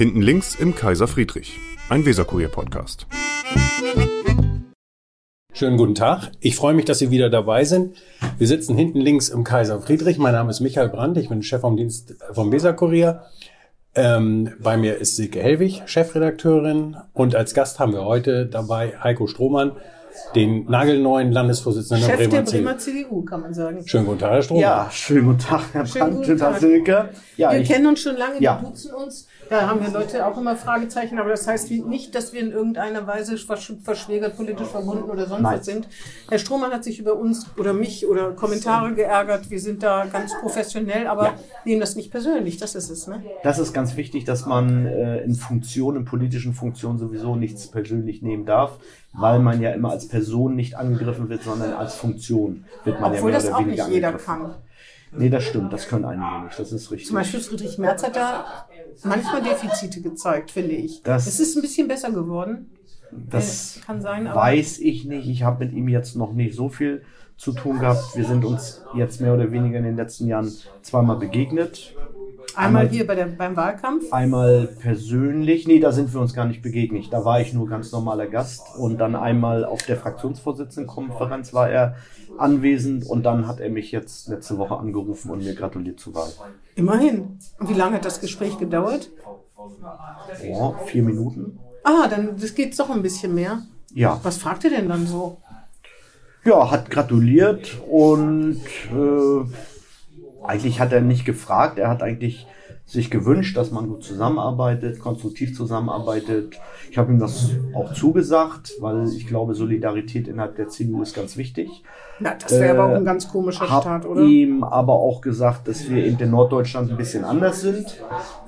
Hinten links im Kaiser Friedrich, ein Weserkurier-Podcast. Schönen guten Tag. Ich freue mich, dass Sie wieder dabei sind. Wir sitzen hinten links im Kaiser Friedrich. Mein Name ist Michael Brandt. Ich bin Chef vom Dienst vom Weserkurier. Ähm, bei mir ist Silke Hellwig, Chefredakteurin. Und als Gast haben wir heute dabei Heiko Strohmann, den nagelneuen Landesvorsitzenden Chef der Bremer, der Bremer CDU, kann man sagen. Schönen guten Tag, Herr Strohmann. Ja, schönen guten Tag, Herr Brandt, guten schönen Tag, Tag. Silke. Ja, wir ich, kennen uns schon lange, Ja. wir duzen uns. Da haben wir Leute auch immer Fragezeichen, aber das heißt nicht, dass wir in irgendeiner Weise versch verschwägert, politisch verbunden oder sonst Nein. was sind. Herr Strohmann hat sich über uns oder mich oder Kommentare geärgert. Wir sind da ganz professionell, aber nehmen das nicht persönlich. Das ist es, ne? das ist ganz wichtig, dass man äh, in Funktionen, in politischen Funktionen sowieso nichts persönlich nehmen darf, weil man ja immer als Person nicht angegriffen wird, sondern als Funktion wird man Obwohl ja mehr das oder auch weniger nicht jeder angegriffen. kann. Nee, das stimmt, das können einige nicht, das ist richtig. Zum Beispiel Friedrich Merz hat da manchmal Defizite gezeigt, finde ich. Das- es ist ein bisschen besser geworden. das Äh, kann sein, aber weiß ich nicht. Ich habe mit ihm jetzt noch nicht so viel zu tun gehabt. Wir sind uns jetzt mehr oder weniger in den letzten Jahren zweimal begegnet. Einmal einmal- hier bei der, beim Wahlkampf. Einmal persönlich, nee, da sind wir uns gar nicht begegnet. Da war ich nur ganz normaler Gast und dann einmal auf der Fraktionsvorsitzendenkonferenz war er anwesend und dann hat er mich jetzt letzte Woche angerufen und mir gratuliert zur Wahl. Immerhin. Und wie lange hat das Gespräch gedauert? Oh, vier Minuten? Ah, dann das geht doch ein bisschen mehr. Ja. Was fragt ihr denn dann so? Ja, hat gratuliert und äh, eigentlich hat er nicht gefragt. Er hat eigentlich sich gewünscht, dass man gut zusammenarbeitet, konstruktiv zusammenarbeitet. Ich habe ihm das auch zugesagt, weil ich glaube, Solidarität innerhalb der CDU ist ganz wichtig. Na, das wäre aber auch ein Äh, ganz komischer Hab Start, oder? ihm aber auch gesagt, dass wir eben in Norddeutschland ein bisschen anders sind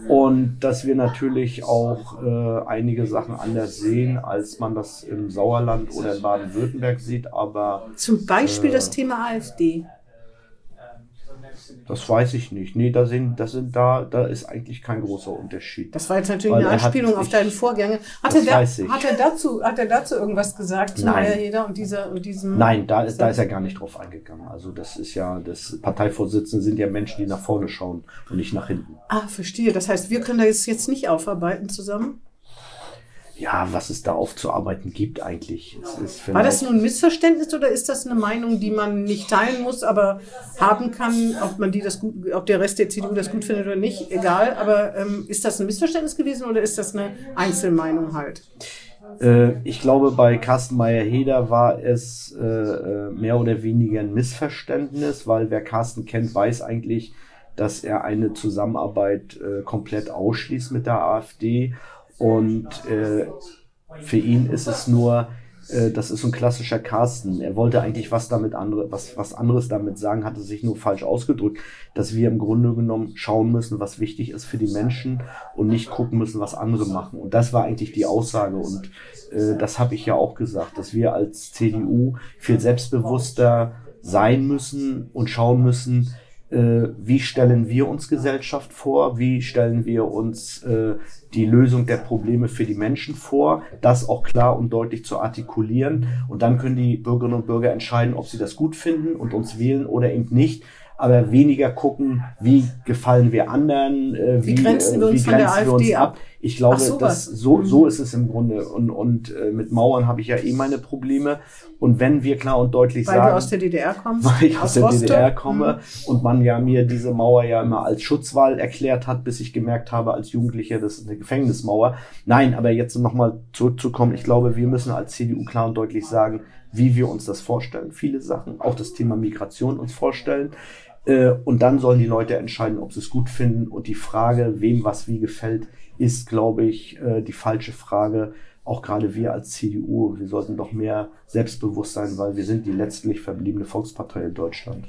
und dass wir natürlich auch äh, einige Sachen anders sehen, als man das im Sauerland oder in Baden-Württemberg sieht. Aber Zum Beispiel Äh, das Thema AfD. Das weiß ich nicht. Nee, da sind, das sind da, da ist eigentlich kein großer Unterschied. Das war jetzt natürlich Weil eine Anspielung auf deinen Vorgänger. Hat Das er, da, hat, er dazu, hat er dazu irgendwas gesagt zu Nein. Meierheder und, dieser, und diesem... Nein, da, da ist er gar nicht drauf eingegangen. Also das ist ja, das Parteivorsitzende sind ja Menschen, die nach vorne schauen und nicht nach hinten. Ah, verstehe. Das heißt, wir können da jetzt, jetzt nicht aufarbeiten zusammen? Ja, was es da aufzuarbeiten gibt eigentlich. War das nun ein Missverständnis oder ist das eine Meinung, die man nicht teilen muss, aber haben kann, ob man die das gut, ob der Rest der CDU das gut findet oder nicht, egal. Aber ähm, ist das ein Missverständnis gewesen oder ist das eine Einzelmeinung halt? Äh, ich glaube, bei Carsten Meyer-Heder war es äh, äh, mehr oder weniger ein Missverständnis, weil wer Carsten kennt, weiß eigentlich, dass er eine Zusammenarbeit äh, komplett ausschließt mit der AfD. Und äh, für ihn ist es nur, äh, das ist so ein klassischer Carsten. Er wollte eigentlich was damit andere, was, was anderes damit sagen, hatte sich nur falsch ausgedrückt, dass wir im Grunde genommen schauen müssen, was wichtig ist für die Menschen und nicht gucken müssen, was andere machen. Und das war eigentlich die Aussage. Und äh, das habe ich ja auch gesagt, dass wir als CDU viel selbstbewusster sein müssen und schauen müssen, wie stellen wir uns Gesellschaft vor, wie stellen wir uns äh, die Lösung der Probleme für die Menschen vor, das auch klar und deutlich zu artikulieren. Und dann können die Bürgerinnen und Bürger entscheiden, ob sie das gut finden und uns wählen oder eben nicht. Aber weniger gucken, wie gefallen wir anderen, äh, Wie grenzen wir uns von der AfD ab? Ich glaube, sowas. dass so, so ist es im Grunde. Und, und äh, mit Mauern habe ich ja eh meine Probleme. Und wenn wir klar und deutlich Weil sagen, du aus der DDR kommst? weil ich aus der Rostock? DDR komme Mhm. und man ja mir diese Mauer ja immer als Schutzwall erklärt hat, bis ich gemerkt habe als Jugendlicher, das ist eine Gefängnismauer. Nein, aber jetzt nochmal zurückzukommen, ich glaube, wir müssen als CDU klar und deutlich sagen, wie wir uns das vorstellen. Viele Sachen, auch das Thema Migration uns vorstellen. Äh, Und dann sollen die Leute entscheiden, ob sie es gut finden. Und die Frage, wem was wie gefällt, ist, glaube ich, äh, die falsche Frage. Auch gerade wir als CDU, wir sollten doch mehr selbstbewusst sein, weil wir sind die letztlich verbliebene Volkspartei in Deutschland.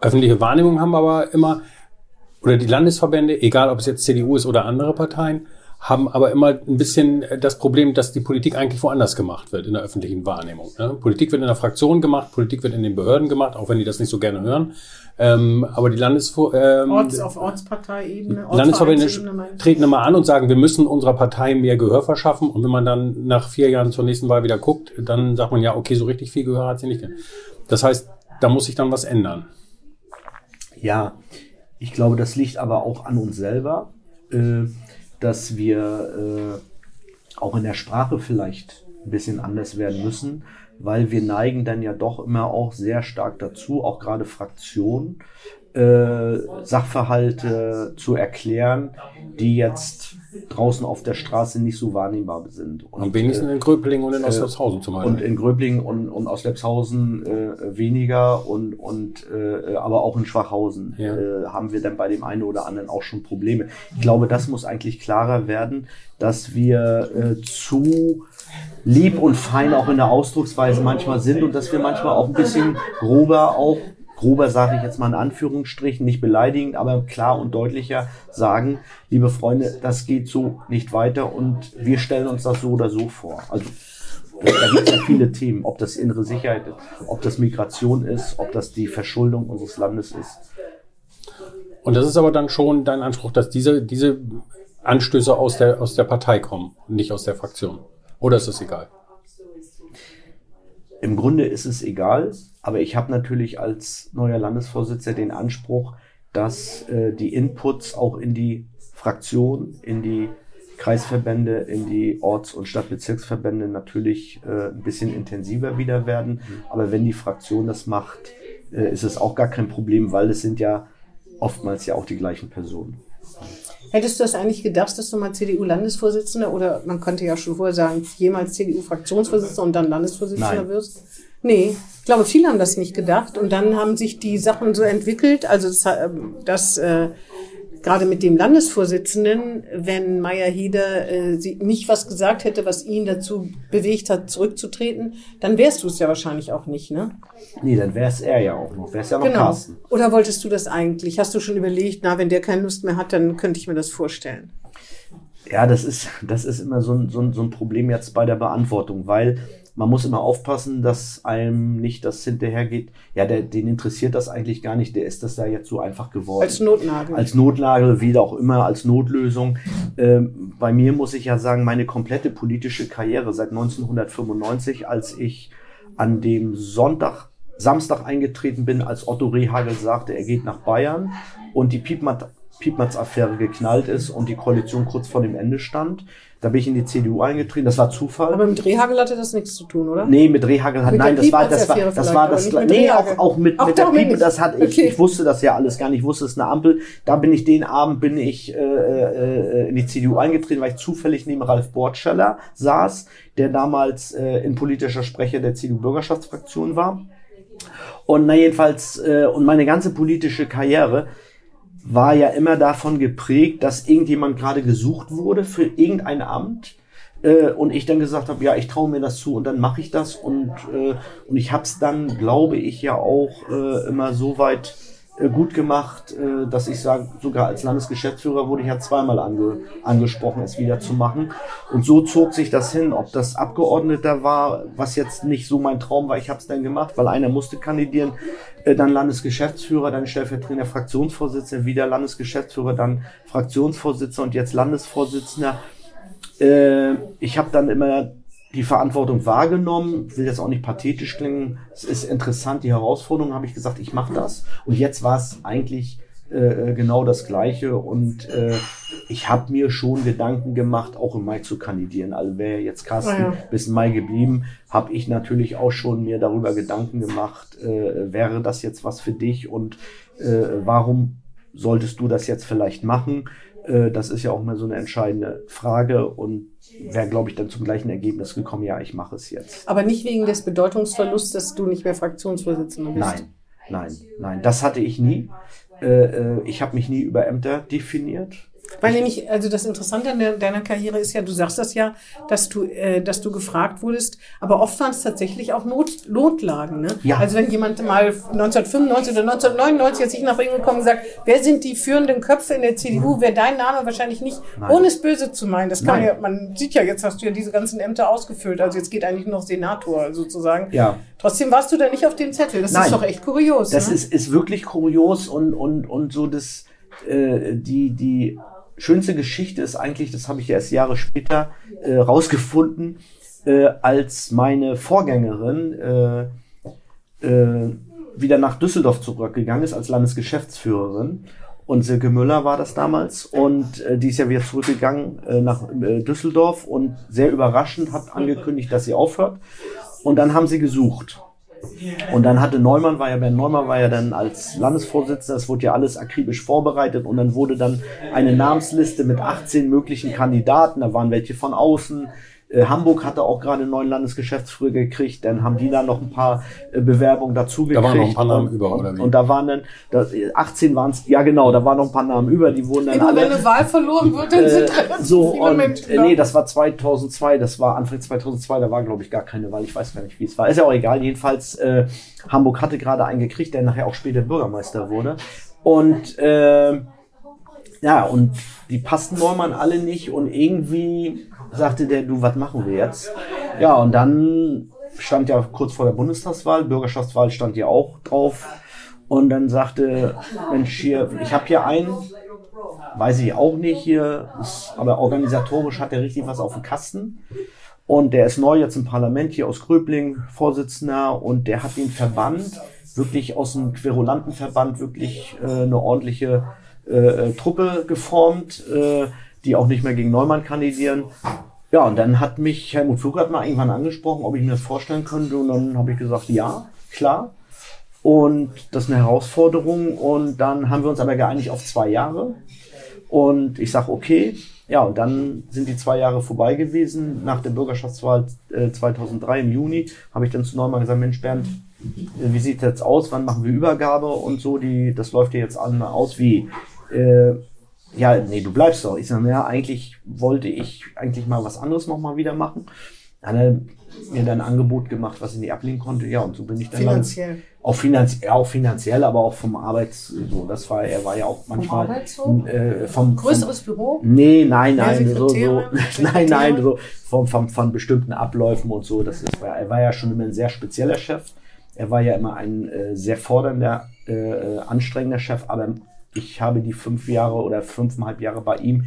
Öffentliche Wahrnehmung haben aber immer, oder die Landesverbände, egal ob es jetzt CDU ist oder andere Parteien, haben aber immer ein bisschen das Problem, dass die Politik eigentlich woanders gemacht wird in der öffentlichen Wahrnehmung. Ne? Politik wird in der Fraktion gemacht, Politik wird in den Behörden gemacht, auch wenn die das nicht so gerne hören. Ähm, aber die Landes ähm, Orts, auf Ortsparteiebene, Landesverbände treten immer an und sagen, wir müssen unserer Partei mehr Gehör verschaffen. Und wenn man dann nach vier Jahren zur nächsten Wahl wieder guckt, dann sagt man ja, okay, so richtig viel Gehör hat sie nicht. Das heißt, da muss sich dann was ändern. Ja, ich glaube, das liegt aber auch an uns selber. äh, dass wir äh, auch in der Sprache vielleicht ein bisschen anders werden müssen, weil wir neigen dann ja doch immer auch sehr stark dazu, auch gerade Fraktionen, äh, Sachverhalte zu erklären, die jetzt draußen auf der Straße nicht so wahrnehmbar sind. Und, Am wenigsten in Gröblingen und in Ostlepshausen zum Beispiel. Und in Gröblingen und, und Ostlepshausen äh, weniger und, und äh, aber auch in Schwachhausen ja. äh, haben wir dann bei dem einen oder anderen auch schon Probleme. Ich glaube, das muss eigentlich klarer werden, dass wir äh, zu lieb und fein auch in der Ausdrucksweise manchmal sind und dass wir manchmal auch ein bisschen grober auch grober sage ich jetzt mal in Anführungsstrichen, nicht beleidigend, aber klar und deutlicher sagen, liebe Freunde, das geht so nicht weiter und wir stellen uns das so oder so vor. Also da gibt es ja viele Themen, ob das innere Sicherheit ist, ob das Migration ist, ob das die Verschuldung unseres Landes ist. Und das ist aber dann schon dein Anspruch, dass diese, diese Anstöße aus der, aus der Partei kommen und nicht aus der Fraktion. Oder ist es egal? Im Grunde ist es egal, aber ich habe natürlich als neuer Landesvorsitzender den Anspruch, dass äh, die Inputs auch in die Fraktion, in die Kreisverbände, in die Orts- und Stadtbezirksverbände natürlich äh, ein bisschen intensiver wieder werden. Aber wenn die Fraktion das macht, äh, ist es auch gar kein Problem, weil es sind ja oftmals ja auch die gleichen Personen. Hättest du das eigentlich gedacht, dass du mal CDU-Landesvorsitzender oder man könnte ja schon vorher sagen, jemals CDU-Fraktionsvorsitzender und dann Landesvorsitzender Nein. wirst? Nee, ich glaube, viele haben das nicht gedacht und dann haben sich die Sachen so entwickelt, also das, ähm, das äh, gerade mit dem Landesvorsitzenden, wenn Meier Heder äh, nicht was gesagt hätte, was ihn dazu bewegt hat, zurückzutreten, dann wärst du es ja wahrscheinlich auch nicht, ne? Nee, dann wär's er ja auch noch. Wär's ja noch genau. Carsten. Oder wolltest du das eigentlich? Hast du schon überlegt, na, wenn der keine Lust mehr hat, dann könnte ich mir das vorstellen. Ja, das ist, das ist immer so ein, so, ein, so ein Problem jetzt bei der Beantwortung, weil man muss immer aufpassen, dass einem nicht das hinterhergeht. Ja, der, den interessiert das eigentlich gar nicht. Der ist das da jetzt so einfach geworden. Als Notnagel. Als Notnagel, wie auch immer, als Notlösung. Ähm, bei mir muss ich ja sagen, meine komplette politische Karriere seit 1995, als ich an dem Sonntag, Samstag eingetreten bin, als Otto Rehagel sagte, er geht nach Bayern und die Piepmat Piepmatz-Affäre geknallt ist und die Koalition kurz vor dem Ende stand. Da bin ich in die CDU eingetreten. Das war Zufall. Aber mit Rehagel hatte das nichts zu tun, oder? Nee, mit Rehagel hat, mit nein, das war, das war, das war das, nee, auch, auch mit, Ach, mit der Piepe, das hat, ich, okay. ich wusste das ja alles gar nicht. Ich wusste, es ist eine Ampel. Da bin ich den Abend, bin ich, äh, äh, in die CDU eingetreten, weil ich zufällig neben Ralf Bortscheller saß, der damals, äh, in politischer Sprecher der CDU-Bürgerschaftsfraktion war. Und na jedenfalls, äh, und meine ganze politische Karriere, war ja immer davon geprägt, dass irgendjemand gerade gesucht wurde für irgendein Amt äh, und ich dann gesagt habe, ja, ich traue mir das zu und dann mache ich das. Und äh, und ich habe es dann, glaube ich, ja auch äh, immer so weit gut gemacht, äh, dass ich sage, sogar als Landesgeschäftsführer wurde ich ja zweimal ange, angesprochen, es wieder zu machen. Und so zog sich das hin, ob das Abgeordneter war, was jetzt nicht so mein Traum war, ich habe es dann gemacht, weil einer musste kandidieren, äh, dann Landesgeschäftsführer, dann stellvertretender Fraktionsvorsitzender, wieder Landesgeschäftsführer, dann Fraktionsvorsitzender und jetzt Landesvorsitzender. Ich habe dann immer die Verantwortung wahrgenommen, will jetzt auch nicht pathetisch klingen. Es ist interessant, die Herausforderung, habe ich gesagt, ich mache das. Und jetzt war es eigentlich äh, genau das Gleiche. Und äh, ich habe mir schon Gedanken gemacht, auch im Mai zu kandidieren. Also wäre jetzt Carsten ja. bis Mai geblieben, habe ich natürlich auch schon mir darüber Gedanken gemacht, äh, wäre das jetzt was für dich und äh, warum solltest du das jetzt vielleicht machen? Äh, das ist ja auch mal so eine entscheidende Frage und wäre, glaube ich, dann zum gleichen Ergebnis gekommen, ja, ich mache es jetzt. Aber nicht wegen des Bedeutungsverlusts, dass du nicht mehr Fraktionsvorsitzender bist? Nein, nein, nein, das hatte ich nie. Äh, äh, ich habe mich nie über Ämter definiert. Weil nämlich, also das Interessante an deiner Karriere ist ja, du sagst das ja, dass du, äh, dass du gefragt wurdest, aber oft waren es tatsächlich auch Not, Notlagen. Ne? Ja. Also wenn jemand mal 1995 oder 1999 jetzt ich nach Ringen gekommen und sagt, wer sind die führenden Köpfe in der CDU, wäre dein Name wahrscheinlich nicht, Nein. ohne es böse zu meinen. Das kann Nein. ja, man sieht ja, jetzt hast du ja diese ganzen Ämter ausgefüllt, also jetzt geht eigentlich nur noch Senator sozusagen. Ja. Trotzdem warst du da nicht auf dem Zettel. Das Nein. ist doch echt kurios. Das ne? ist, ist wirklich kurios und, und, und so das, äh, die, die schönste Geschichte ist eigentlich, das habe ich erst Jahre später äh, rausgefunden, äh, als meine Vorgängerin äh, äh, wieder nach Düsseldorf zurückgegangen ist als Landesgeschäftsführerin und Silke Müller war das damals und äh, die ist ja wieder zurückgegangen äh, nach äh, Düsseldorf und sehr überraschend hat angekündigt, dass sie aufhört. Und dann haben sie gesucht. Und dann hatte Neumann, war ja, Bernd Neumann war ja dann als Landesvorsitzender, es wurde ja alles akribisch vorbereitet und dann wurde dann eine Namensliste mit 18 möglichen Kandidaten, da waren welche von außen, Hamburg hatte auch gerade einen neuen Landesgeschäftsführer gekriegt, dann haben die da noch ein paar äh, Bewerbungen dazu gekriegt. Da waren noch ein paar Namen und, über, oder wie? Und da waren dann, da, 18 waren es, ja genau, da waren noch ein paar Namen über, die wurden dann Immer alle... wenn eine Wahl verloren wird, dann sind Äh, so, viele und, Menschen äh, nee, das war 2002, das war Anfang 2002, da war, glaube ich, gar keine Wahl, ich weiß gar nicht, wie es war. Ist ja auch egal, jedenfalls, äh, Hamburg hatte gerade einen gekriegt, der nachher auch später Bürgermeister wurde. Und, äh, ja, und die passten Neumann alle nicht und irgendwie sagte der, du, was machen wir jetzt? Ja, und dann stand ja kurz vor der Bundestagswahl, Bürgerschaftswahl stand ja auch drauf. Und dann sagte, Mensch, hier, ich habe hier einen, weiß ich auch nicht hier, ist, aber organisatorisch hat er richtig was auf dem Kasten. Und der ist neu jetzt im Parlament hier aus Gröbling, Vorsitzender, und der hat den Verband wirklich aus dem Querulantenverband wirklich äh, eine ordentliche äh, Truppe geformt, äh, die auch nicht mehr gegen Neumann kandidieren. Ja, und dann hat mich Helmut Flugert mal irgendwann angesprochen, ob ich mir das vorstellen könnte. Und dann habe ich gesagt, ja, klar. Und das ist eine Herausforderung. Und dann haben wir uns aber geeinigt auf zwei Jahre. Und ich sage, okay. Ja, und dann sind die zwei Jahre vorbei gewesen. Nach der Bürgerschaftswahl äh, 2003 im Juni habe ich dann zu Neumann gesagt, Mensch Bernd, äh, wie sieht jetzt aus? Wann machen wir Übergabe und so? Die, das läuft ja jetzt an aus wie, äh, ja, nee, du bleibst doch. Ich sage, ja, eigentlich wollte ich eigentlich mal was anderes nochmal wieder machen. Hat er mir dann ein Angebot gemacht, was ich nicht ablehnen konnte. Ja, und so bin ich dann Finanziell. auch finanziell, auch finanziell, aber auch vom Arbeits, so, das war, er war ja auch manchmal Arbeits so? äh, vom, vom Größeres Büro? Nee, nein, nein, so, so, nein, nein, so von, von, von bestimmten Abläufen und so. Das ist, er war ja schon immer ein sehr spezieller Chef. Er war ja immer ein äh, sehr fordernder, äh, anstrengender Chef, aber ich habe die fünf Jahre oder fünfeinhalb Jahre bei ihm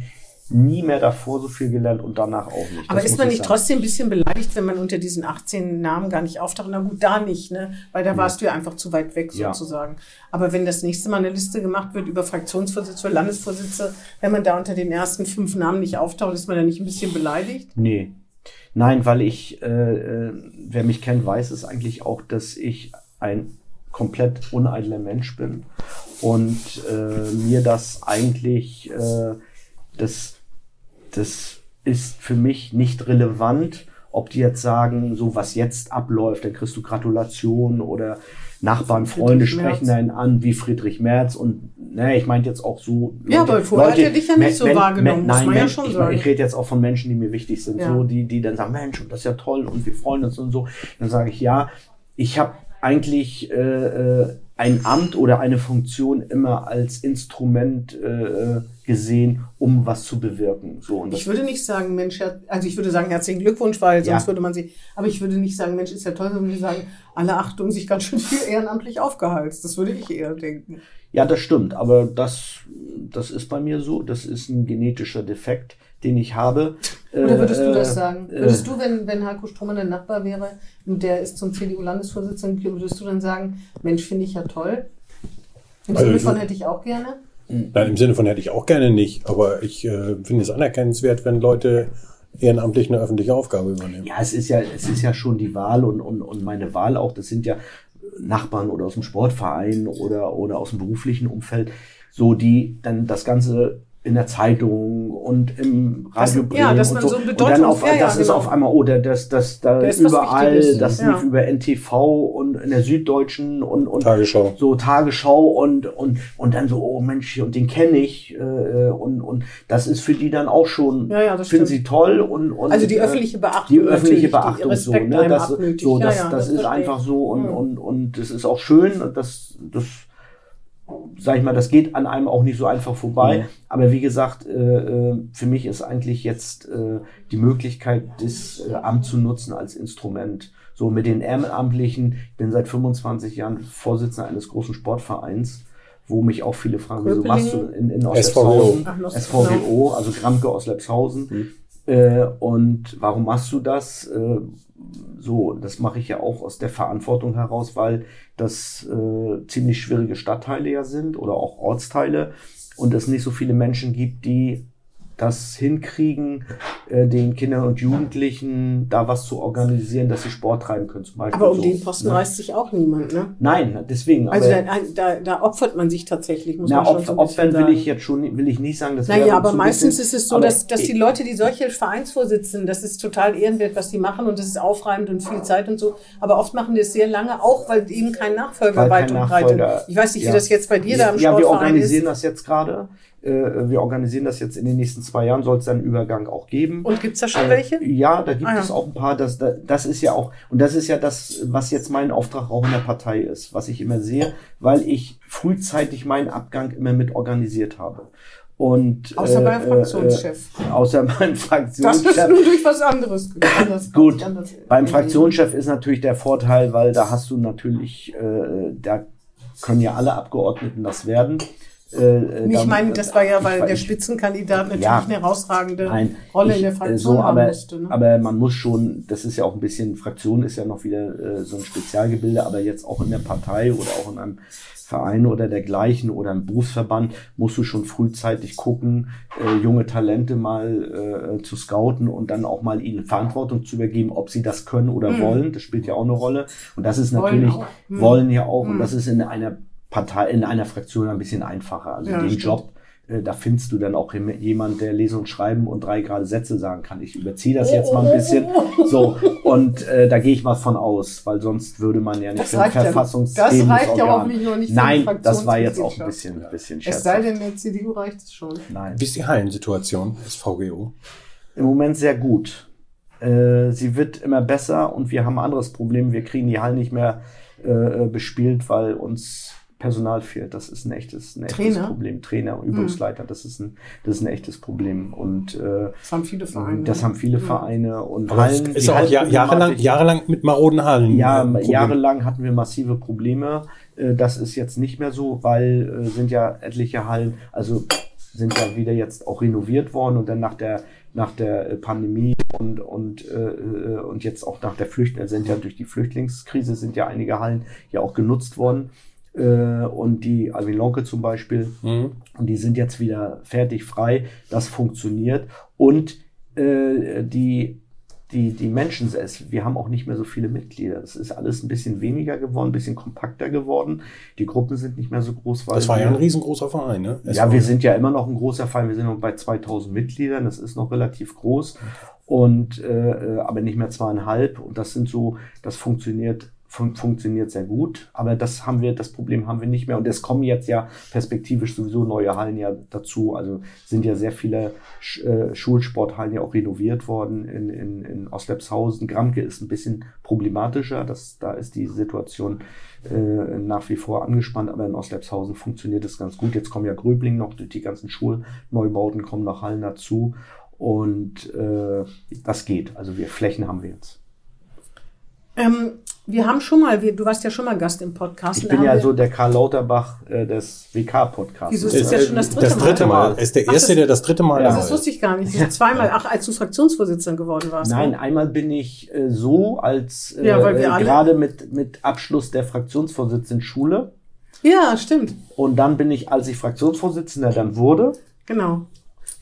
nie mehr davor so viel gelernt und danach auch nicht. Aber Das ist man ich nicht sagen. trotzdem ein bisschen beleidigt, wenn man unter diesen 18 Namen gar nicht auftaucht? Na gut, da nicht, ne? Weil da warst du ja einfach zu weit weg Ja. sozusagen. Aber wenn das nächste Mal eine Liste gemacht wird über Fraktionsvorsitzende, Landesvorsitzende, wenn man da unter den ersten fünf Namen nicht auftaucht, ist man da nicht ein bisschen beleidigt? Nee. Nein, weil ich, äh, äh, wer mich kennt, weiß es eigentlich auch, dass ich ein komplett uneidler Mensch bin und äh, mir das eigentlich, äh, das, das ist für mich nicht relevant, ob die jetzt sagen, so was jetzt abläuft, dann kriegst du Gratulation oder Nachbarn, Freunde Merz. sprechen einen an wie Friedrich Merz und ne, ich meinte jetzt auch so. Ja, aber vorher hat er dich ja nicht so Men- wahrgenommen, muss nein, man ja schon ich, sagen. Ich rede jetzt auch von Menschen, die mir wichtig sind, Ja. so die, die dann sagen, Mensch, und das ist ja toll und wir freuen uns und so. Dann sage ich, ja, ich habe eigentlich äh, äh, ein Amt oder eine Funktion immer als Instrument äh, gesehen, um was zu bewirken. So Ich würde nicht sagen, Mensch, also ich würde sagen, herzlichen Glückwunsch, weil sonst Ja. würde man sie, aber ich würde nicht sagen, Mensch, ist ja toll, sondern ich würde sagen, alle Achtung, sich ganz schön viel ehrenamtlich aufgehalst. Das würde ich eher denken. Ja, das stimmt, aber das, das ist bei mir so. Das ist ein genetischer Defekt, den ich habe. Oder würdest du Äh, das sagen? äh, Würdest du, wenn, wenn Heiko Strohmann dein Nachbar wäre und der ist zum CDU-Landesvorsitzenden, würdest du dann sagen, Mensch, finde ich ja toll? Im Also Sinne von hätte ich auch gerne? Nein, im Sinne von hätte ich auch gerne nicht, aber ich äh, finde es anerkennenswert, wenn Leute ehrenamtlich eine öffentliche Aufgabe übernehmen. Ja, es ist ja, es ist ja schon die Wahl und, und, und meine Wahl auch. Das sind ja Nachbarn oder aus dem Sportverein oder, oder aus dem beruflichen Umfeld, so die dann das Ganze in der Zeitung und im Radio Das- ja, dass und man so. so eine und Bedeutung- dann auf, ja, ja, das ist genau. auf einmal, oh, der, das, das, da überall, das Ja. lief über NTV und in der Süddeutschen und, und Tagesschau. so Tagesschau und, und, und dann so, oh Mensch, und den kenne ich, äh, und, und das ist für die dann auch schon, Ja, ja, das finden stimmt. sie toll und, und Also die äh, öffentliche Beachtung. die öffentliche Beachtung die so, ne? Das, so, Ja, das, ja, das, ist einfach so und, Hm. und, und das ist auch schön und das, das, sag ich mal, das geht an einem auch nicht so einfach vorbei. Mhm. Aber wie gesagt, äh, äh, für mich ist eigentlich jetzt äh, die Möglichkeit, das äh, Amt zu nutzen als Instrument. So mit den Ehrenamtlichen, ich bin seit 25 Jahren Vorsitzender eines großen Sportvereins, wo mich auch viele fragen, wieso machst du in, in Ostlepshausen, Ach, noch- SVWO, also Gramke Ostlepshausen. Äh, und warum machst du das? So, das mache ich ja auch aus der Verantwortung heraus, weil das äh, ziemlich schwierige Stadtteile ja sind oder auch Ortsteile. und es nicht so viele Menschen gibt, die das hinkriegen, äh, den Kindern und Jugendlichen da was zu organisieren, dass sie Sport treiben können. Zum Beispiel Aber um so, den Posten ne? reißt sich auch niemand, ne? Nein, deswegen. Also da, da, da opfert man sich tatsächlich, muss na, man schon Opf so Opfern will ich jetzt schon, will ich nicht sagen. Das wäre Naja, aber meistens bisschen- ist es so, aber dass, dass die Leute, die solche Vereinsvorsitzenden, das ist total ehrenwert, was die machen und das ist aufreibend und viel Zeit und so. Aber oft machen die es sehr lange, auch weil eben kein Nachfolger weit und breit. Ich weiß nicht, ja. wie das jetzt bei dir da im Ja, wir Sportverein organisieren ist. das jetzt gerade. Äh, Wir organisieren das jetzt in den nächsten zwei Jahren, soll es dann einen Übergang auch geben. Und gibt's da schon Äh, welche? Ja, da gibt Ah, ja. es auch ein paar. Das, das ist ja auch, und das ist ja das, was jetzt mein Auftrag auch in der Partei ist, was ich immer sehe, weil ich frühzeitig meinen Abgang immer mit organisiert habe. Und, Außer äh, beim Fraktionschef. Äh, außer beim Das ist Fraktionschef. nun durch was anderes. Das Gut, anders. Beim Fraktionschef ist natürlich der Vorteil, weil da hast du natürlich, äh, da können ja alle Abgeordneten das werden. Äh, Ich da- meine, das war ja, ich weil weiß- der Spitzenkandidat natürlich Ja. eine herausragende Nein, Rolle ich, in der äh, Fraktion so, haben aber, musste. Ne? aber man muss schon, das ist ja auch ein bisschen, Fraktion ist ja noch wieder äh, so ein Spezialgebilde, aber jetzt auch in der Partei oder auch in einem Verein oder dergleichen oder im Berufsverband musst du schon frühzeitig gucken, äh, junge Talente mal äh, zu scouten und dann auch mal ihnen Verantwortung zu übergeben, ob sie das können oder wollen. Das spielt ja auch eine Rolle. Und das ist Mhm. Wollen natürlich, auch. Mhm. wollen ja auch, und das ist in einer Partei, in einer Fraktion ein bisschen einfacher. Also Ja, den stimmt. Job äh, da findest du dann auch jemand, der lesen und schreiben und drei gerade Sätze sagen kann. Ich überziehe das jetzt mal ein bisschen. So, und äh, da gehe ich mal von aus, weil sonst würde man ja nicht Das für ein Verfassungsgebendes das reicht ja noch nicht für eine Nein, das war jetzt auch ein bisschen, bisschen Es sei denn, der CDU reicht es schon. Nein. Wie ist die Hallensituation des VGO? Im Moment sehr gut. Äh, sie wird immer besser und wir haben ein anderes Problem. Wir kriegen die Hallen nicht mehr äh, bespielt, weil uns Personal fehlt. Das ist ein echtes, ein echtes Trainer? Problem. Trainer und Übungsleiter, das ist ein, das ist ein echtes Problem. Und äh, Das haben viele Vereine. das haben viele Vereine und Aber Hallen. ist auch ja, jahrelang, jahrelang mit maroden Hallen. ja, äh, Problem. jahrelang hatten wir massive Probleme. Äh, Das ist jetzt nicht mehr so, weil äh, sind ja etliche Hallen, also sind ja wieder jetzt auch renoviert worden und dann nach der nach der äh, Pandemie und und äh, äh, und jetzt auch nach der Flücht sind ja durch die Flüchtlingskrise sind ja einige Hallen ja auch genutzt worden äh, und die Alvin Lonke zum Beispiel Mhm. und die sind jetzt wieder fertig frei. Das funktioniert. Und äh, die, die, die Menschen, es, wir haben auch nicht mehr so viele Mitglieder. Das ist alles ein bisschen weniger geworden, ein bisschen kompakter geworden. Die Gruppen sind nicht mehr so groß. Weil Das war ja ein riesengroßer Verein, ne? ja, wir sind ja immer noch ein großer Verein. Wir sind noch bei 2000 Mitgliedern. Das ist noch relativ groß. Und, äh, äh, aber nicht mehr zweieinhalb. Und das sind so, das funktioniert, fun funktioniert sehr gut. Aber das haben wir, das Problem haben wir nicht mehr. Und es kommen jetzt ja perspektivisch sowieso neue Hallen ja dazu. Also sind ja sehr viele Sch äh, Schulsporthallen ja auch renoviert worden in, in, in Oslepshausen. Gramke ist ein bisschen problematischer. Das, da ist die Situation äh, nach wie vor angespannt, aber in Oslepshausen funktioniert es ganz gut. Jetzt kommen ja Gröbling noch, die ganzen Schulneubauten kommen noch Hallen dazu und äh, das geht. Also wir Flächen haben wir jetzt. Ähm, wir haben schon mal, wir, du warst ja schon mal Gast im Podcast. Ich bin ja so der Karl Lauterbach äh, des WK-Podcasts. Wieso ist das ja schon das dritte das dritte Mal? Mal. Er ist der Ach, Erste, das- der das dritte Mal Ja. Das wusste ich gar nicht. Das zweimal, ach, als du Fraktionsvorsitzender geworden warst. Nein, ne? einmal bin ich äh, so als äh, Ja, gerade mit, mit Abschluss der Fraktionsvorsitzenden Schule Ja, stimmt. und dann bin ich, als ich Fraktionsvorsitzender dann wurde, Genau.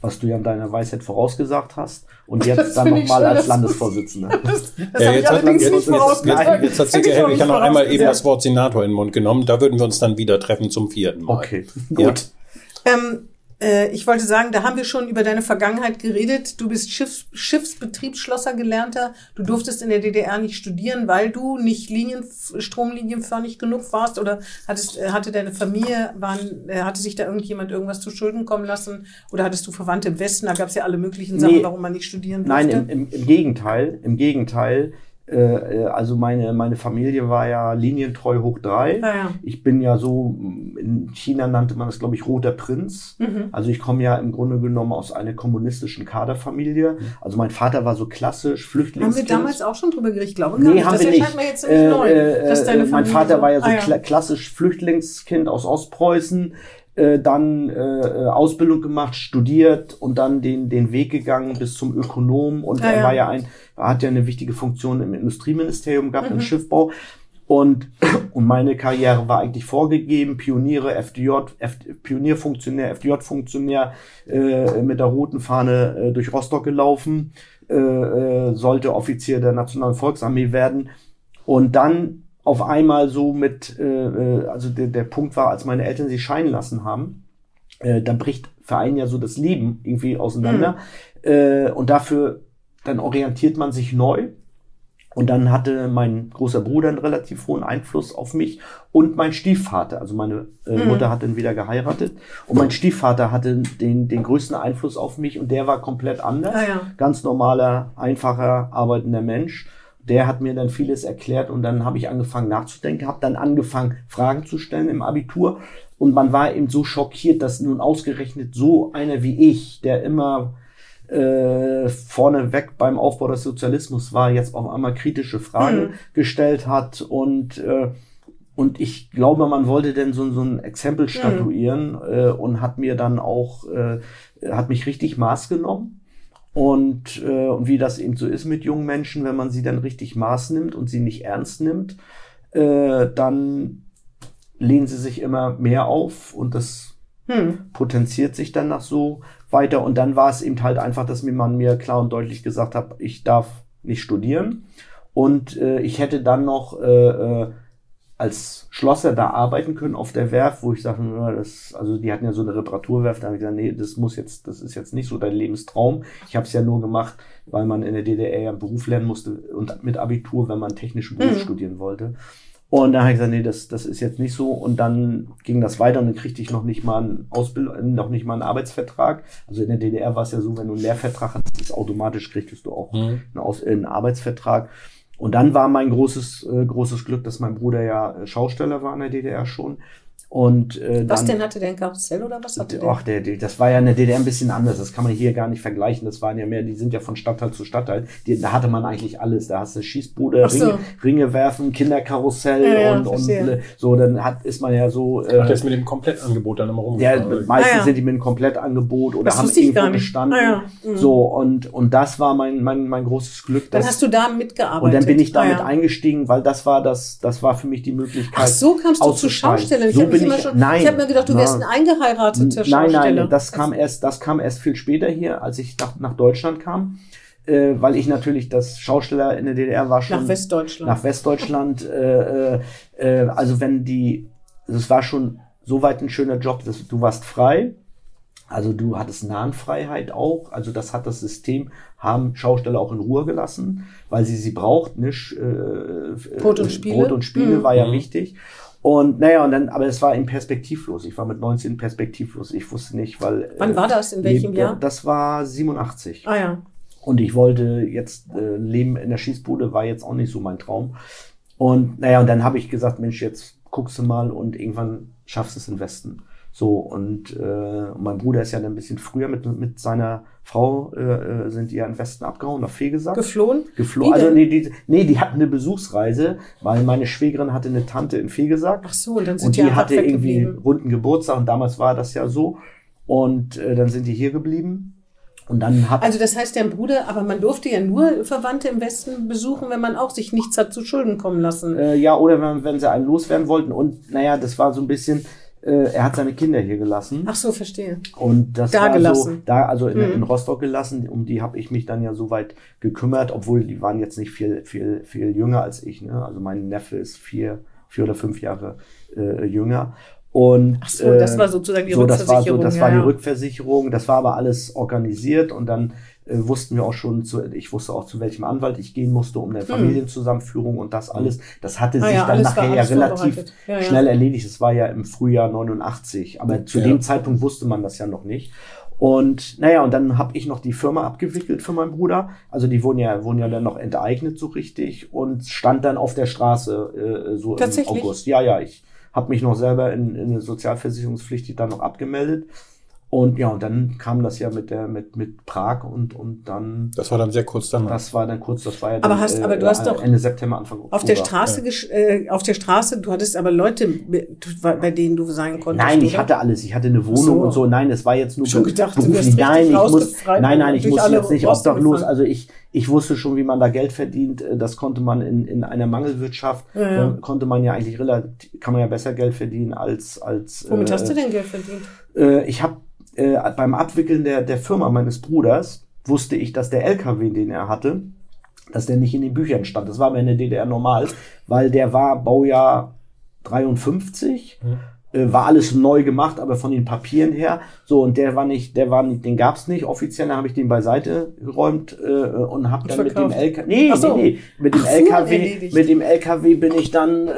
was du ja in deiner Weisheit vorausgesagt hast, und Das jetzt dann nochmal als Landesvorsitzender. Das, das Ja, habe ich jetzt, hat, jetzt, nicht jetzt, jetzt, jetzt hat Helwig ja noch einmal eben das Wort Senator in den Mund genommen. Da würden wir uns dann wieder treffen zum vierten Mal. Okay, Ja. gut. Ähm, äh, ich wollte sagen, da haben wir schon über deine Vergangenheit geredet. Du bist Schiffs, Schiffsbetriebsschlosser gelernter. Du durftest in der DDR nicht studieren, weil du nicht Linien, stromlinienförmig genug warst oder hattest, äh, hatte deine Familie, waren, äh, hatte sich da irgendjemand irgendwas zu Schulden kommen lassen oder hattest du Verwandte im Westen? Da gab es ja alle möglichen Sachen, Nee. warum man nicht studieren durfte. Nein, im, im, im Gegenteil, im Gegenteil. Äh, äh, also meine, meine Familie war ja linientreu hoch drei. Ah, ja. Ich bin ja so, in China nannte man das, glaube ich, roter Prinz. Mhm. Also ich komme ja im Grunde genommen aus einer kommunistischen Kaderfamilie. Also mein Vater war so klassisch Haben wir Flüchtlingskind. damals auch schon drüber geredet? Ich glaube gar Nee, nicht. haben das wir erscheint nicht. mir jetzt ziemlich Äh, neu. äh, dass deine äh, mein Vater war ja so Ah, kla klassisch Flüchtlingskind aus Ostpreußen, äh, dann äh, äh, Ausbildung gemacht, studiert und dann den, den Weg gegangen bis zum Ökonom und Ah, er ja. war ja ein, er hat ja eine wichtige Funktion im Industrieministerium gehabt, Mhm. im Schiffbau. Und, und meine Karriere war eigentlich vorgegeben. Pioniere, FDJ, F, Pionierfunktionär, FDJ-Funktionär, äh, mit der roten Fahne äh, durch Rostock gelaufen, äh, äh, sollte Offizier der Nationalen Volksarmee werden. Und dann auf einmal so mit, äh, äh also der, der Punkt war, als meine Eltern sich scheiden lassen haben, äh, dann bricht für einen ja so das Leben irgendwie auseinander. Mhm. Äh, und dafür, dann orientiert man sich neu. Und dann hatte mein großer Bruder einen relativ hohen Einfluss auf mich und mein Stiefvater. Also meine äh, mhm. Mutter hat dann wieder geheiratet und mein Stiefvater hatte den, den größten Einfluss auf mich und der war komplett anders. Ah, ja. Ganz normaler, einfacher, arbeitender Mensch. Der hat mir dann vieles erklärt und dann habe ich angefangen nachzudenken, habe dann angefangen Fragen zu stellen im Abitur und man war eben so schockiert, dass nun ausgerechnet so einer wie ich, der immer äh, vorneweg beim Aufbau des Sozialismus war, jetzt auf einmal kritische Fragen mhm. gestellt hat und äh, und ich glaube, man wollte denn so, so ein Exempel mhm. statuieren mhm. äh, und hat mir dann auch, äh, hat mich richtig Maß genommen. Und, äh, und wie das eben so ist mit jungen Menschen, wenn man sie dann richtig Maß nimmt und sie nicht ernst nimmt, äh, dann lehnen sie sich immer mehr auf und das hm. potenziert sich dann nach so weiter. Und dann war es eben halt einfach, dass mir man mir klar und deutlich gesagt hat, ich darf nicht studieren. Und äh, ich hätte dann noch äh, äh, als Schlosser da arbeiten können auf der Werft, wo ich sage, na, das, also die hatten ja so eine Reparaturwerft, da habe ich gesagt, nee, das muss jetzt, das ist jetzt nicht so dein Lebenstraum. Ich habe es ja nur gemacht, weil man in der DDR ja einen Beruf lernen musste und mit Abitur, wenn man technischen Beruf mhm. studieren wollte. Und dann habe ich gesagt, nee, das, das ist jetzt nicht so. Und dann ging das weiter und dann kriegte ich noch nicht mal einen Ausbildung, noch nicht mal einen Arbeitsvertrag. Also in der DDR war es ja so, wenn du einen Lehrvertrag hattest, automatisch kriegtest du auch mhm. einen, Aus einen Arbeitsvertrag. Und dann war mein großes, äh, großes Glück, dass mein Bruder ja äh, Schausteller war in der DDR schon. Und, äh, was denn hatte der ein Karussell oder was hatte der? Ach, der, der, das war ja in der DDR ein bisschen anders. Das kann man hier gar nicht vergleichen. Das waren ja mehr, die sind ja von Stadtteil zu Stadtteil. Die, da hatte man eigentlich alles. Da hast du Schießbude, so. Ringe, Ringe werfen, Kinderkarussell ja, ja, und, und äh, so. Dann hat, ist man ja so. Äh, Ach, das mit dem Komplettangebot dann immer rumgefahren. Ja, meistens ah, ja. sind die mit einem Komplettangebot oder das haben irgendwo gestanden. Ah, mhm. So und und das war mein mein mein großes Glück. Dass, dann hast du da mitgearbeitet. Und dann bin ich damit ah, eingestiegen, weil das war das das war für mich die Möglichkeit. Ach so kamst du zu Schaustellern. So bin ich. Schon, nein. Ich habe mir gedacht, du wärst ein eingeheirateter Nein, nein, das kam erst, das kam erst viel später hier, als ich nach, nach Deutschland kam. Äh, weil ich natürlich das Schausteller in der DDR war schon nach Westdeutschland. Nach Westdeutschland. äh, äh, äh also wenn die, es war schon soweit ein schöner Job, dass du warst frei. Also du hattest Nahenfreiheit auch. Also das hat das System, haben Schausteller auch in Ruhe gelassen, weil sie sie braucht. Nicht, äh, Brot und Spiele. Brot und Spiele mhm. war ja mhm. wichtig. Und naja, und dann, aber es war eben perspektivlos. Ich war mit 19 perspektivlos. Ich wusste nicht, weil. Wann war das? In welchem äh, Jahr? Das war 87. Ah ja. Und ich wollte jetzt äh, leben in der Schießbude, war jetzt auch nicht so mein Traum. Und naja, und dann habe ich gesagt, Mensch, jetzt guckst du mal und irgendwann schaffst du es im Westen. So, und äh, mein Bruder ist ja dann ein bisschen früher mit, mit seiner Frau, äh, äh sind die ja im Westen abgehauen, nach Fegesack. Geflohen? Geflohen. Also nee die, nee, die hatten eine Besuchsreise, weil meine Schwägerin hatte eine Tante in Fegesack. Ach so, und dann sind und die, die hatte irgendwie runden Geburtstag und damals war das ja so. Und äh, dann sind die hier geblieben. Und dann hat also das heißt, der Bruder, aber man durfte ja nur Verwandte im Westen besuchen, wenn man auch sich nichts hat zu Schulden kommen lassen. Äh, ja, oder wenn, wenn sie einen loswerden wollten. Und naja, das war so ein bisschen, äh, er hat seine Kinder hier gelassen. Ach so, verstehe. Und das da war gelassen. so, da also in, hm. in Rostock gelassen. Um die habe ich mich dann ja so weit gekümmert, obwohl die waren jetzt nicht viel viel viel jünger als ich. Ne? Also mein Neffe ist vier vier oder fünf Jahre äh, jünger. Und, Ach so, das war sozusagen die so, Rückversicherung. Das war, so, das ja, war die Rückversicherung. Das war aber alles organisiert und dann äh, wussten wir auch schon, zu, ich wusste auch zu welchem Anwalt ich gehen musste, um eine hm. Familienzusammenführung und das alles. Das hatte ah, sich ja, dann nachher ja relativ ja, schnell erledigt. Es war ja im Frühjahr 89, aber zu dem Zeitpunkt wusste man das ja noch nicht. Und naja, und dann habe ich noch die Firma abgewickelt für meinen Bruder. Also die wurden ja, wurden ja dann noch enteignet so richtig und stand dann auf der Straße äh, so im August. Ja, ja, ich habe mich noch selber in, in eine Sozialversicherungspflicht dann noch abgemeldet und ja, und dann kam das ja mit der mit mit Prag und und dann. Das war dann sehr kurz dann. Das war dann kurz. Das war ja. Aber dann, hast, äh, aber du hast doch Ende September Anfang Oktober. Auf der Straße, ja. äh, auf der Straße. Du hattest aber Leute, bei denen du sein konntest. Nein, ich oder? hatte alles. Ich hatte eine Wohnung so. und so. Nein, es war jetzt nur Schon gedacht, beruflich. Nein, ich muss. Nein, nein, ich muss jetzt nicht obdachlos. Also ich Ich wusste schon, wie man da Geld verdient. Äh, Das konnte man in, in einer Mangelwirtschaft, Ja, ja. äh, konnte man ja eigentlich relativ, kann man ja besser Geld verdienen als, als Womit äh, hast du denn Geld verdient? äh, ich habe äh, beim Abwickeln der, der Firma meines Bruders wusste ich, dass der LKW, den er hatte, dass der nicht in den Büchern stand. Das war mir in der DDR normal, weil der war Baujahr 53. äh, War alles neu gemacht, aber von den Papieren her. So, und der war nicht, der war nicht, den gab's nicht. Offiziell habe ich den beiseite geräumt äh, und habe dann mit dem verkauft. LKW. Nee, so. nee, nee. Mit dem Ach, LKW, mit dem LKW bin ich dann äh,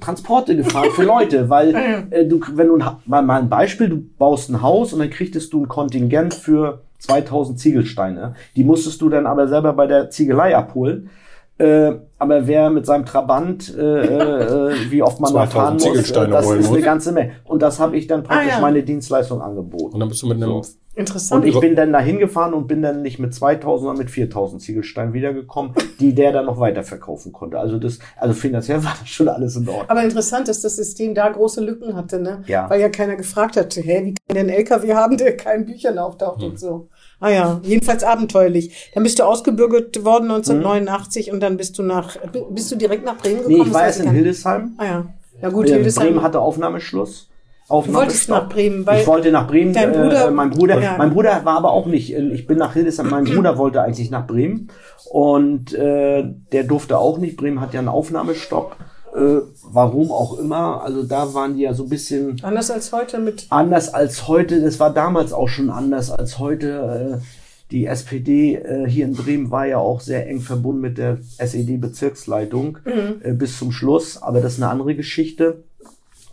Transporte gefahren für Leute, weil äh, du, wenn du mal, mal ein Beispiel, du baust ein Haus und dann kriegtest du ein Kontingent für 2000 Ziegelsteine. Die musstest du dann aber selber bei der Ziegelei abholen. Äh, aber wer mit seinem Trabant, äh, äh, äh, wie oft man da 2000 fahren muss, äh, das ist eine ganze Menge. Und das habe ich dann praktisch Ah, ja. meine Dienstleistung angeboten. Und dann bist du mit einem Interessant. Und ich bin dann da hingefahren und bin dann nicht mit 2000, sondern mit 4000 Ziegelsteinen wiedergekommen, die der dann noch weiterverkaufen konnte. Also das, also finanziell war das schon alles in Ordnung. Aber interessant, dass das System da große Lücken hatte, ne? Ja. Weil ja keiner gefragt hat, hä, wie kann der einen LKW haben, der kein Büchern auftaucht Hm. und so. Ah ja, jedenfalls abenteuerlich. Dann bist du ausgebürgert worden 1989 und dann bist du nach, bist du direkt nach Bremen gekommen? Nee, ich war erst in. Hildesheim. Ah ja. Ja gut, Äh, Hildesheim. Bremen hatte Aufnahmeschluss. Du wolltest Aufnahmestopp. nach Bremen, weil ich wollte nach Bremen. dein Bruder- äh, mein Bruder, Ja. mein Bruder war aber auch nicht. äh, Ich bin nach Hildesheim. Mein Bruder wollte eigentlich nach Bremen und äh, der durfte auch nicht. Bremen hat ja einen Aufnahmestopp. Äh, warum auch immer. Also da waren die ja so ein bisschen anders als heute mit anders als heute. Das war damals auch schon anders als heute. Äh, die SPD äh, hier in Bremen war ja auch sehr eng verbunden mit der SED-Bezirksleitung äh, bis zum Schluss. Aber das ist eine andere Geschichte.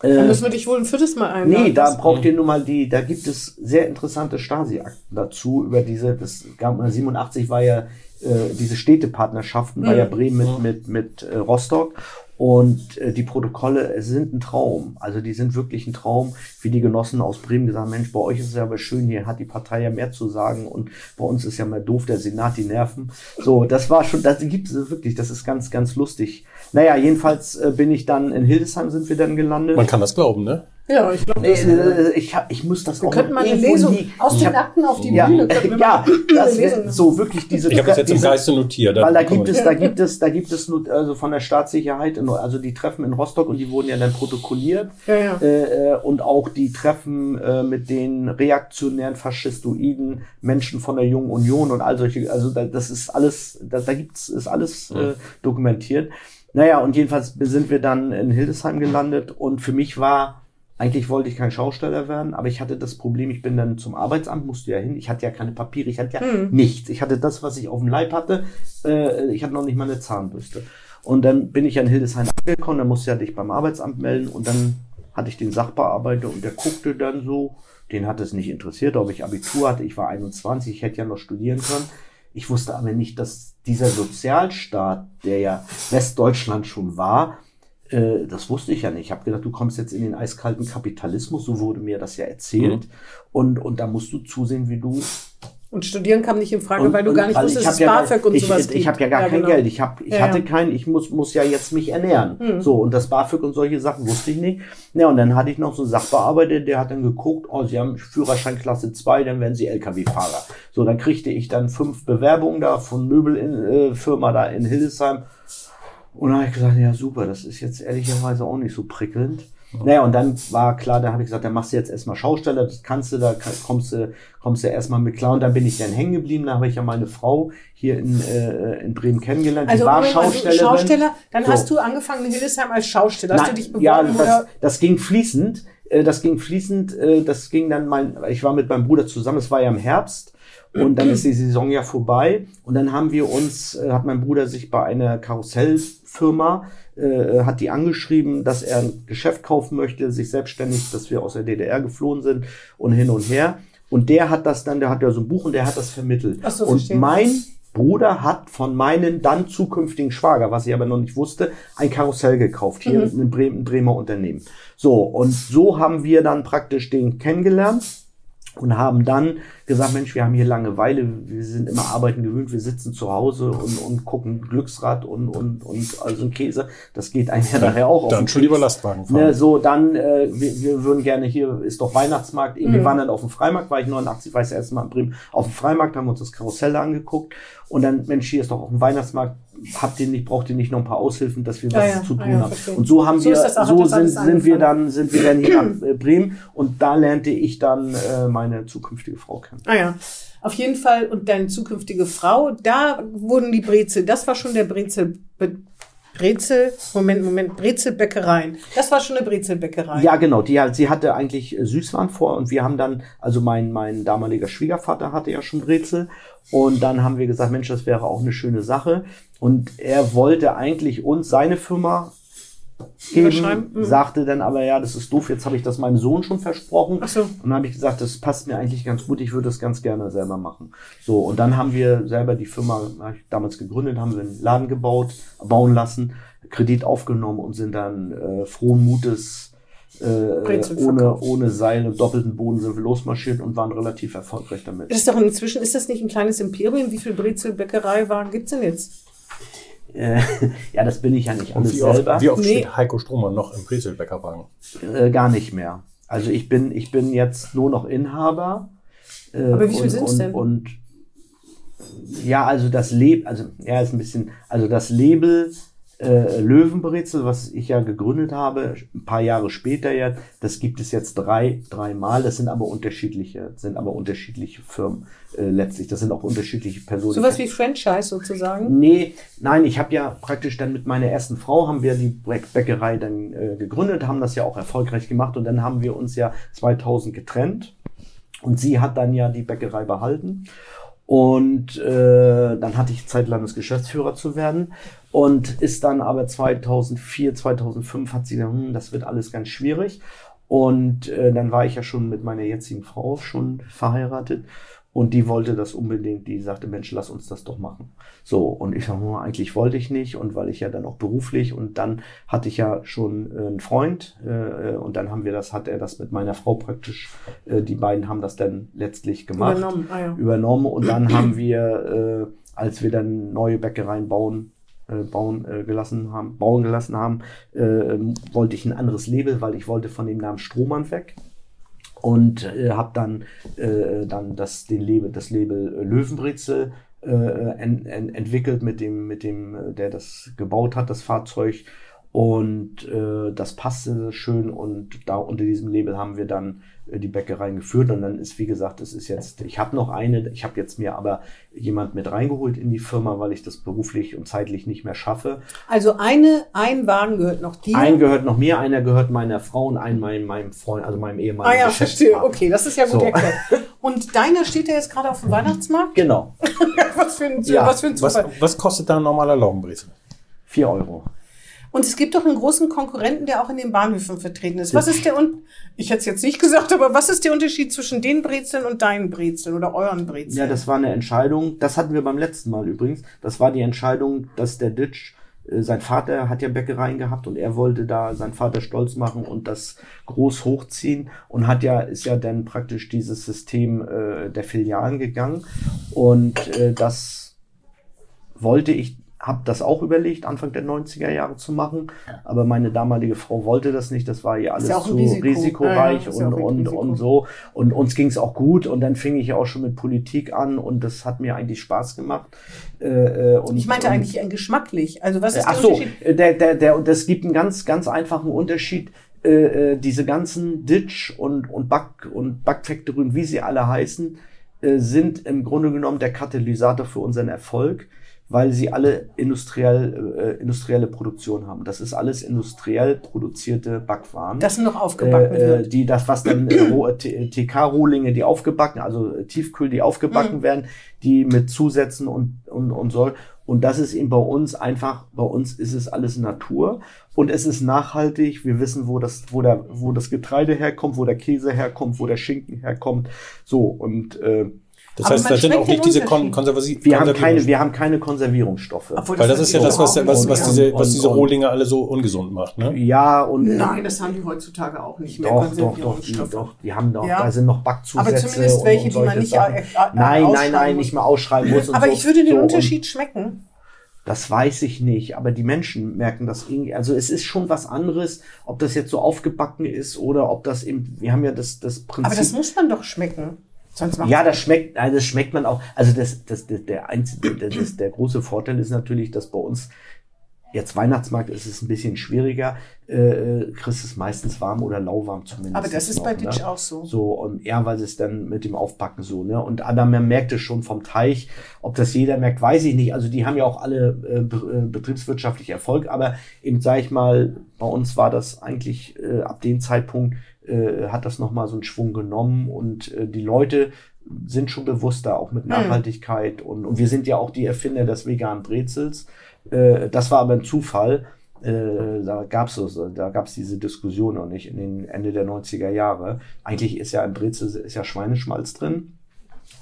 Dann Äh, müssen wir dich wohl ein viertes Mal einladen. Nee, da braucht ihr nur mal die, da gibt es sehr interessante Stasi-Akten dazu über diese, das gab 87 war ja äh, diese Städtepartnerschaften, war ja Bremen mit, mit, mit äh, Rostock und äh, die Protokolle sind ein Traum. Also die sind wirklich ein Traum, wie die Genossen aus Bremen gesagt haben, Mensch, bei euch ist es ja aber schön, hier hat die Partei ja mehr zu sagen und bei uns ist ja mal doof, der Senat, die Nerven. So, das war schon, das gibt es wirklich, das ist ganz, ganz lustig. Naja, jedenfalls äh, bin ich dann in Hildesheim sind wir dann gelandet. Man kann das glauben, ne? Ja, ich glaube, Nee, äh, ich, hab, ich muss das wir auch könnten mal eine Lesung nie- aus den Akten auf die ja, Bühne. wir ja, das wär so wirklich diese. Ich habe das jetzt im diese- Geiste notiert. weil da gibt es, da gibt es, da gibt es nur, also von der Staatssicherheit, in, also die Treffen in Rostock und die wurden ja dann protokolliert Ja, ja. äh, äh, und auch die Treffen äh, mit den reaktionären Faschistoiden, Menschen von der Jungen Union und all solche, also da, das ist alles, da, da gibt's ist alles äh, dokumentiert. Naja, und jedenfalls sind wir dann in Hildesheim gelandet und für mich war eigentlich wollte ich kein Schausteller werden, aber ich hatte das Problem, ich bin dann zum Arbeitsamt, musste ja hin. Ich hatte ja keine Papiere, ich hatte ja nichts. Ich hatte das, was ich auf dem Leib hatte. Äh, ich hatte noch nicht mal eine Zahnbürste. Und dann bin ich an Hildesheim angekommen, dann musste ich dich beim Arbeitsamt melden und dann hatte ich den Sachbearbeiter und der guckte dann so, den hat es nicht interessiert, ob ich Abitur hatte. Ich war 21, ich hätte ja noch studieren können. Ich wusste aber nicht, dass dieser Sozialstaat, der ja Westdeutschland schon war, äh, das wusste ich ja nicht. Ich habe gedacht, du kommst jetzt in den eiskalten Kapitalismus, so wurde mir das ja erzählt. Und, und da musst du zusehen, wie du. Und studieren kam nicht in Frage, Und, weil du gar nicht wusstest, ich dass es ja, BAföG und ich, sowas ich, gibt. ich habe ja gar Ja, kein genau. Geld. Ich, hab, ich Ja, hatte ja. kein, ich muss, muss ja jetzt mich ernähren. Mhm. So, und das BAföG und solche Sachen wusste ich nicht. Ja, und dann hatte ich noch so einen Sachbearbeiter, der hat dann geguckt, oh, Sie haben Führerschein Klasse 2, dann werden Sie Lkw-Fahrer. So, dann kriegte ich dann fünf Bewerbungen da von Möbelfirma äh, Firma da in Hildesheim. Und dann habe ich gesagt, ja super, das ist jetzt ehrlicherweise auch nicht so prickelnd. Naja, und dann war klar, da habe ich gesagt, dann machst du jetzt erstmal Schausteller, das kannst du, da kommst du, kommst du erstmal mit klar. Und dann bin ich dann hängen geblieben, da habe ich ja meine Frau hier in, äh, in Bremen kennengelernt. Also, die war Moment Schaustellerin. Schausteller, dann So. hast du angefangen in Hildesheim als Schausteller. Hast Nein, du dich beworben ja, das, oder? das ging fließend. Äh, Das ging fließend. äh, Das ging dann mein, ich war mit meinem Bruder zusammen. Es war ja im Herbst. Und dann ist die Saison ja vorbei. Und dann haben wir uns, äh, hat mein Bruder sich bei einer Karussellfirma, äh, hat die angeschrieben, dass er ein Geschäft kaufen möchte, sich selbstständig, dass wir aus der DDR geflohen sind und hin und her. Und der hat das dann, der hat ja so ein Buch und der hat das vermittelt. Ach so, und mein Bruder hat von meinem dann zukünftigen Schwager, was ich aber noch nicht wusste, ein Karussell gekauft, hier Mhm. ein, Bremen, ein Bremer Unternehmen. So, und so haben wir dann praktisch den kennengelernt. Und haben dann gesagt, Mensch, wir haben hier Langeweile, wir sind immer arbeiten gewöhnt, wir sitzen zu Hause und, und gucken Glücksrad und, und, und also ein Käse, das geht einem ja nachher auch Dann auf schon lieber Lastwagen fahren. Ne, so, dann, äh, wir, wir würden gerne hier, ist doch Weihnachtsmarkt, wir Mhm. waren dann auf dem Freimarkt, war ich 89, war ich das erste Mal in Bremen, auf dem Freimarkt, haben wir uns das Karussell angeguckt und dann, Mensch, hier ist doch auf dem Weihnachtsmarkt, habt ihr nicht, braucht ihr nicht noch ein paar Aushilfen, dass wir was Ja, zu tun ja, haben. verstehe. Und so haben So wir, so sind, sind wir dann, sind wir dann hier nach äh, Bremen und da lernte ich dann äh, meine zukünftige Frau kennen. Ah ja, auf jeden Fall. Und deine zukünftige Frau, da wurden die Brezel, das war schon der Brezel, Brezel, Moment, Moment, Brezelbäckereien. Das war schon eine Brezelbäckerei. Ja, genau. Die, sie hatte eigentlich äh, Süßwaren vor und wir haben dann, also mein, mein damaliger Schwiegervater hatte ja schon Brezel und dann haben wir gesagt, Mensch, das wäre auch eine schöne Sache. Und er wollte eigentlich uns seine Firma? Geben, Mhm. sagte dann aber, ja, das ist doof, jetzt habe ich das meinem Sohn schon versprochen. Ach so. Und dann habe ich gesagt, das passt mir eigentlich ganz gut, ich würde das ganz gerne selber machen. So, und dann haben wir selber die Firma, ich damals gegründet, haben wir einen Laden gebaut, bauen lassen, Kredit aufgenommen und sind dann äh, frohen Mutes äh, ohne, ohne Seil und doppelten Boden sind wir losmarschiert und waren relativ erfolgreich damit. Das ist doch inzwischen, ist das nicht ein kleines Imperium? Wie viel Brezelbäckerei-Waren gibt's denn jetzt? Äh, ja, das bin ich ja nicht Und alles wie oft, selber. wie oft Nee. steht Heiko Stromer noch im Brezelbäckerwagen? Äh, gar nicht mehr. Also ich bin, ich bin jetzt nur noch Inhaber. Äh, Aber wie viel und, sind's und, denn? Und ja, also das Label, also ja, ist ein bisschen, also das Label äh, Löwenbrezel, was ich ja gegründet habe, ein paar Jahre später jetzt, das gibt es jetzt drei, dreimal. Das sind aber unterschiedliche, sind aber unterschiedliche Firmen äh, letztlich. Das sind auch unterschiedliche Personen. Sowas wie Franchise sozusagen? Nee, nein, ich habe ja praktisch dann mit meiner ersten Frau haben wir die Bäck- Bäckerei dann äh, gegründet, haben das ja auch erfolgreich gemacht und dann haben wir uns ja 2000 getrennt und sie hat dann ja die Bäckerei behalten und äh, dann hatte ich Zeit lang das Geschäftsführer zu werden. Und ist dann aber 2004, 2005 hat sie gesagt, hm, das wird alles ganz schwierig. Und äh, dann war ich ja schon mit meiner jetzigen Frau schon verheiratet und die wollte das unbedingt, die sagte, Mensch, lass uns das doch machen. So, und ich sag, hm, eigentlich wollte ich nicht und weil ich ja dann auch beruflich und dann hatte ich ja schon äh, einen Freund äh, und dann haben wir das, hat er das mit meiner Frau praktisch, äh, die beiden haben das dann letztlich gemacht Übernommen, ah ja. übernommen und dann haben wir, äh, als wir dann neue Bäckereien bauen, äh, bauen äh, gelassen haben, bauen gelassen haben, äh, wollte ich ein anderes Label, weil ich wollte von dem Namen Strohmann weg und äh, habe dann äh, dann das den Label das Label äh, Löwenbrezel äh, en, en, entwickelt mit dem mit dem äh, der das gebaut hat das Fahrzeug und äh, das passte schön und da unter diesem Label haben wir dann äh, die Bäckereien geführt und dann ist wie gesagt es ist jetzt ich habe noch eine ich habe jetzt mir aber jemand mit reingeholt in die Firma weil ich das beruflich und zeitlich nicht mehr schaffe Also eine, ein Wagen gehört noch dir. ein gehört noch mir einer gehört meiner Frau und ein meinem meinem Freund also meinem Ehemann Ah ja, verstehe. Okay, das ist ja gut So. erklärt. Und deiner steht ja jetzt gerade auf dem Weihnachtsmarkt? genau was, für ein, Ja, was für ein Was, Zufall. was kostet da ein normaler Laugenbrezel? vier Euro Und es gibt doch einen großen Konkurrenten, der auch in den Bahnhöfen vertreten ist. Was ist der und ich hätte es jetzt nicht gesagt, aber was ist der Unterschied zwischen den Brezeln und deinen Brezeln oder euren Brezeln? Ja, das war eine Entscheidung. Das hatten wir beim letzten Mal übrigens. Das war die Entscheidung, dass der Ditch, äh, sein Vater hat ja Bäckereien gehabt und er wollte da seinen Vater stolz machen und das groß hochziehen und hat ja, ist ja dann praktisch dieses System äh, der Filialen gegangen und äh, das wollte ich habe das auch überlegt, Anfang der 90er Jahre zu machen, aber meine damalige Frau wollte das nicht, das war ihr alles ja zu Risiko. risikoreich Ja, ja, und, und, Risiko. und so. Und uns ging es auch gut und dann fing ich auch schon mit Politik an und das hat mir eigentlich Spaß gemacht. Äh, äh, und, ich meinte und, eigentlich ein geschmacklich. Also was ist Ach der so, Unterschied? äh, der, der, der, das gibt einen ganz, ganz einfachen Unterschied. Äh, äh, diese ganzen Ditch und, und Back und Backfactorien, wie sie alle heißen, äh, sind im Grunde genommen der Katalysator für unseren Erfolg, weil sie alle industriell, äh, industrielle Produktion haben. Das ist alles industriell produzierte Backwaren. Das noch aufgebacken äh, äh, wird. die das was dann äh, äh, TK-Rohlinge, die aufgebacken, also Tiefkühl, die aufgebacken Mhm. werden, die mit Zusätzen und und und soll. Und das ist eben bei uns einfach, bei uns ist es alles Natur und es ist nachhaltig. Wir wissen, wo das, wo der, wo das Getreide herkommt, wo der Käse herkommt, wo der Schinken herkommt. So und äh, Das Aber heißt, da sind auch nicht diese kon konservativen. Wir haben keine, wir haben keine Konservierungsstoffe. Obwohl Weil das ist ja das, was, was, was diese, was diese Rohlinge alle so ungesund macht, ne? Ja, und Nein, das haben die heutzutage auch nicht mehr. doch, doch, doch, die, Konservierungsstoffe. doch, die haben noch, Ja. da sind noch Backzusätze. Aber zumindest welche, und die man nicht Sachen. äh, äh, Nein, nein, ausschreiben nein, muss. nicht mehr ausschreiben muss. Und Aber so. ich würde den so, Unterschied schmecken. Das weiß ich nicht, aber die Menschen merken das irgendwie. Also es ist schon was anderes, ob das jetzt so aufgebacken ist oder ob das eben, wir haben ja das, das Prinzip. Aber das muss man doch schmecken. Sonst ja, das schmeckt, also das schmeckt man auch. Also das, das, das der einzige, das, das, der große Vorteil ist natürlich, dass bei uns jetzt Weihnachtsmarkt ist es ein bisschen schwieriger. Äh, kriegst es meistens warm oder lauwarm zumindest. Aber das ist noch, bei ne? Ditch auch so. So, und ja, weil es dann mit dem Aufpacken so, ne? Und aber man merkt es schon vom Teich. Ob das jeder merkt, weiß ich nicht. Also die haben ja auch alle äh, äh, betriebswirtschaftlich Erfolg, aber eben, sag ich mal, bei uns war das eigentlich äh, ab dem Zeitpunkt äh, hat das nochmal so einen Schwung genommen und äh, die Leute sind schon bewusster, auch mit Nachhaltigkeit und, und wir sind ja auch die Erfinder des veganen Brezels. Äh, das war aber ein Zufall. Äh, da gab's es, da gab's diese Diskussion noch nicht in den Ende der 90er Jahre. Eigentlich ist ja im Brezel ist ja Schweineschmalz drin.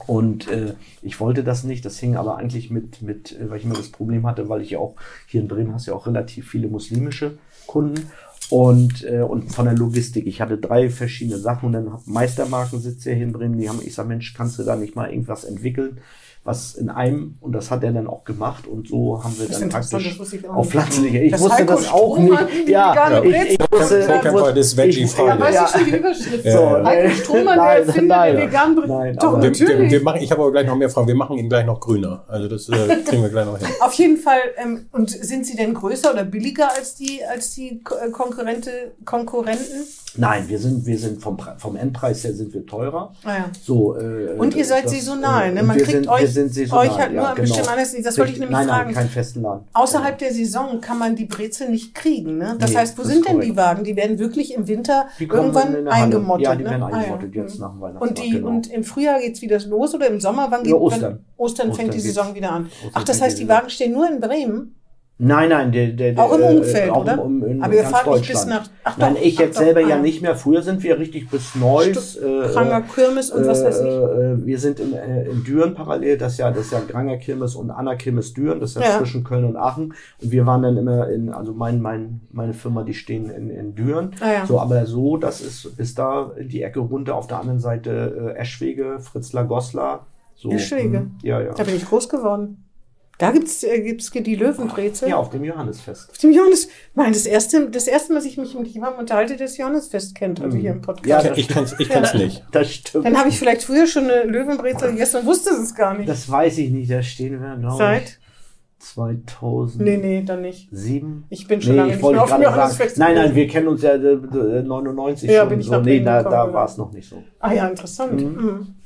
Und äh, ich wollte das nicht. Das hing aber eigentlich mit, mit, äh, weil ich immer das Problem hatte, weil ich ja auch hier in Bremen hast ja auch relativ viele muslimische Kunden. Und, äh, und von der Logistik. Ich hatte drei verschiedene Sachen und dann hab Meistermarken sitzt ja hier in Bremen. Die haben, ich sag, Mensch, kannst du da nicht mal irgendwas entwickeln? Was in einem, und das hat er dann auch gemacht, und so haben wir Das dann praktisch ich auf pflanzliche. Ich Das wusste Heiko das auch Strohmann nicht. Ja, vegane ich, ich Brezel wusste, ich Fall, das ist veggie-frei. ich- Da weiß ja. ich schon die Überschrift. Ja, So. Heiko. Strohmann, der Nein, Erfinder nein. der veganen Nein, Doch, Wir, wir, natürlich. wir machen, ich habe aber gleich noch mehr Fragen. Wir machen ihn gleich noch grüner. Also das äh, kriegen wir gleich noch hin. Auf jeden Fall. Ähm, und sind sie denn größer oder billiger als die, als die äh, Konkurrente, Konkurrenten? Nein, wir sind, wir sind vom, vom Endpreis her sind wir teurer. Ah, ja. So, äh, Und ihr seid das, saisonal, ne? Man kriegt sind, euch- sind saisonal, euch halt nur an bestimmten Anlässen. Das wollte ich nämlich nein, fragen. Nein, keinen festen Laden. Außerhalb der Saison kann man die Brezel nicht kriegen. Ne? Das Nee, heißt, wo das sind denn die korrekt. Wagen? Die werden wirklich im Winter Die irgendwann eingemottet. Ja, die ne? werden Ah, eingemottet ja. jetzt nach dem Weihnachtsmarkt, Und, die, genau. und im Frühjahr geht's wieder los oder im Sommer? Wann Ja, geht Ostern. Wann, Ostern fängt Ostern die geht's. Saison wieder an. Ostern Ach, das fängt heißt, die die. Wagen stehen nur in Bremen? Nein, nein, der, der, Auch im äh, Umfeld, auch oder? Im, in, Aber ihr ganz fahrt nicht bis nach- ach Nein, doch, ich ach jetzt doch, selber ah, ja nicht mehr. Früher sind wir richtig bis Neuss. Äh, Kranger Kirmes und was weiß ich. Äh, äh, wir sind in, äh, in Düren parallel, das ist ja, das ist ja Granger Kirmes und Anna Kirmes Düren, das ist ja, Ja. zwischen Köln und Aachen. Und wir waren dann immer in, also mein, mein, meine Firma, die stehen in, in Düren. Ah, ja. So, aber so, das ist bis da die Ecke runter, auf der anderen Seite äh, Eschwege, Fritzlar, Goslar. So, Eschwege? hm, Ja, ja. Da bin ich groß geworden. Da gibt's, äh, gibt's die Löwenbrezel. Ja, auf dem Johannesfest. Auf dem Johannes, mein, das erste, das erste Mal, dass ich mich mit jemandem unterhalte, der das Johannesfest kennt, also hier im Podcast. Ja, Ich, kenn's, ich kenn's nicht. Das stimmt. Dann habe ich vielleicht früher schon eine Löwenbrezel gegessen und wusste es gar nicht. Das weiß ich nicht, da stehen wir, ich, Seit? 2007. Nee, nee, dann nicht. Ich bin schon Nee, lange ich nicht mehr auf dem. Johannesfest Nein, nein, wir kennen uns ja äh, äh, 99 Ja, schon. bin ich so. nach Nee, da, da war es noch nicht so. Ah ja, interessant. Mhm.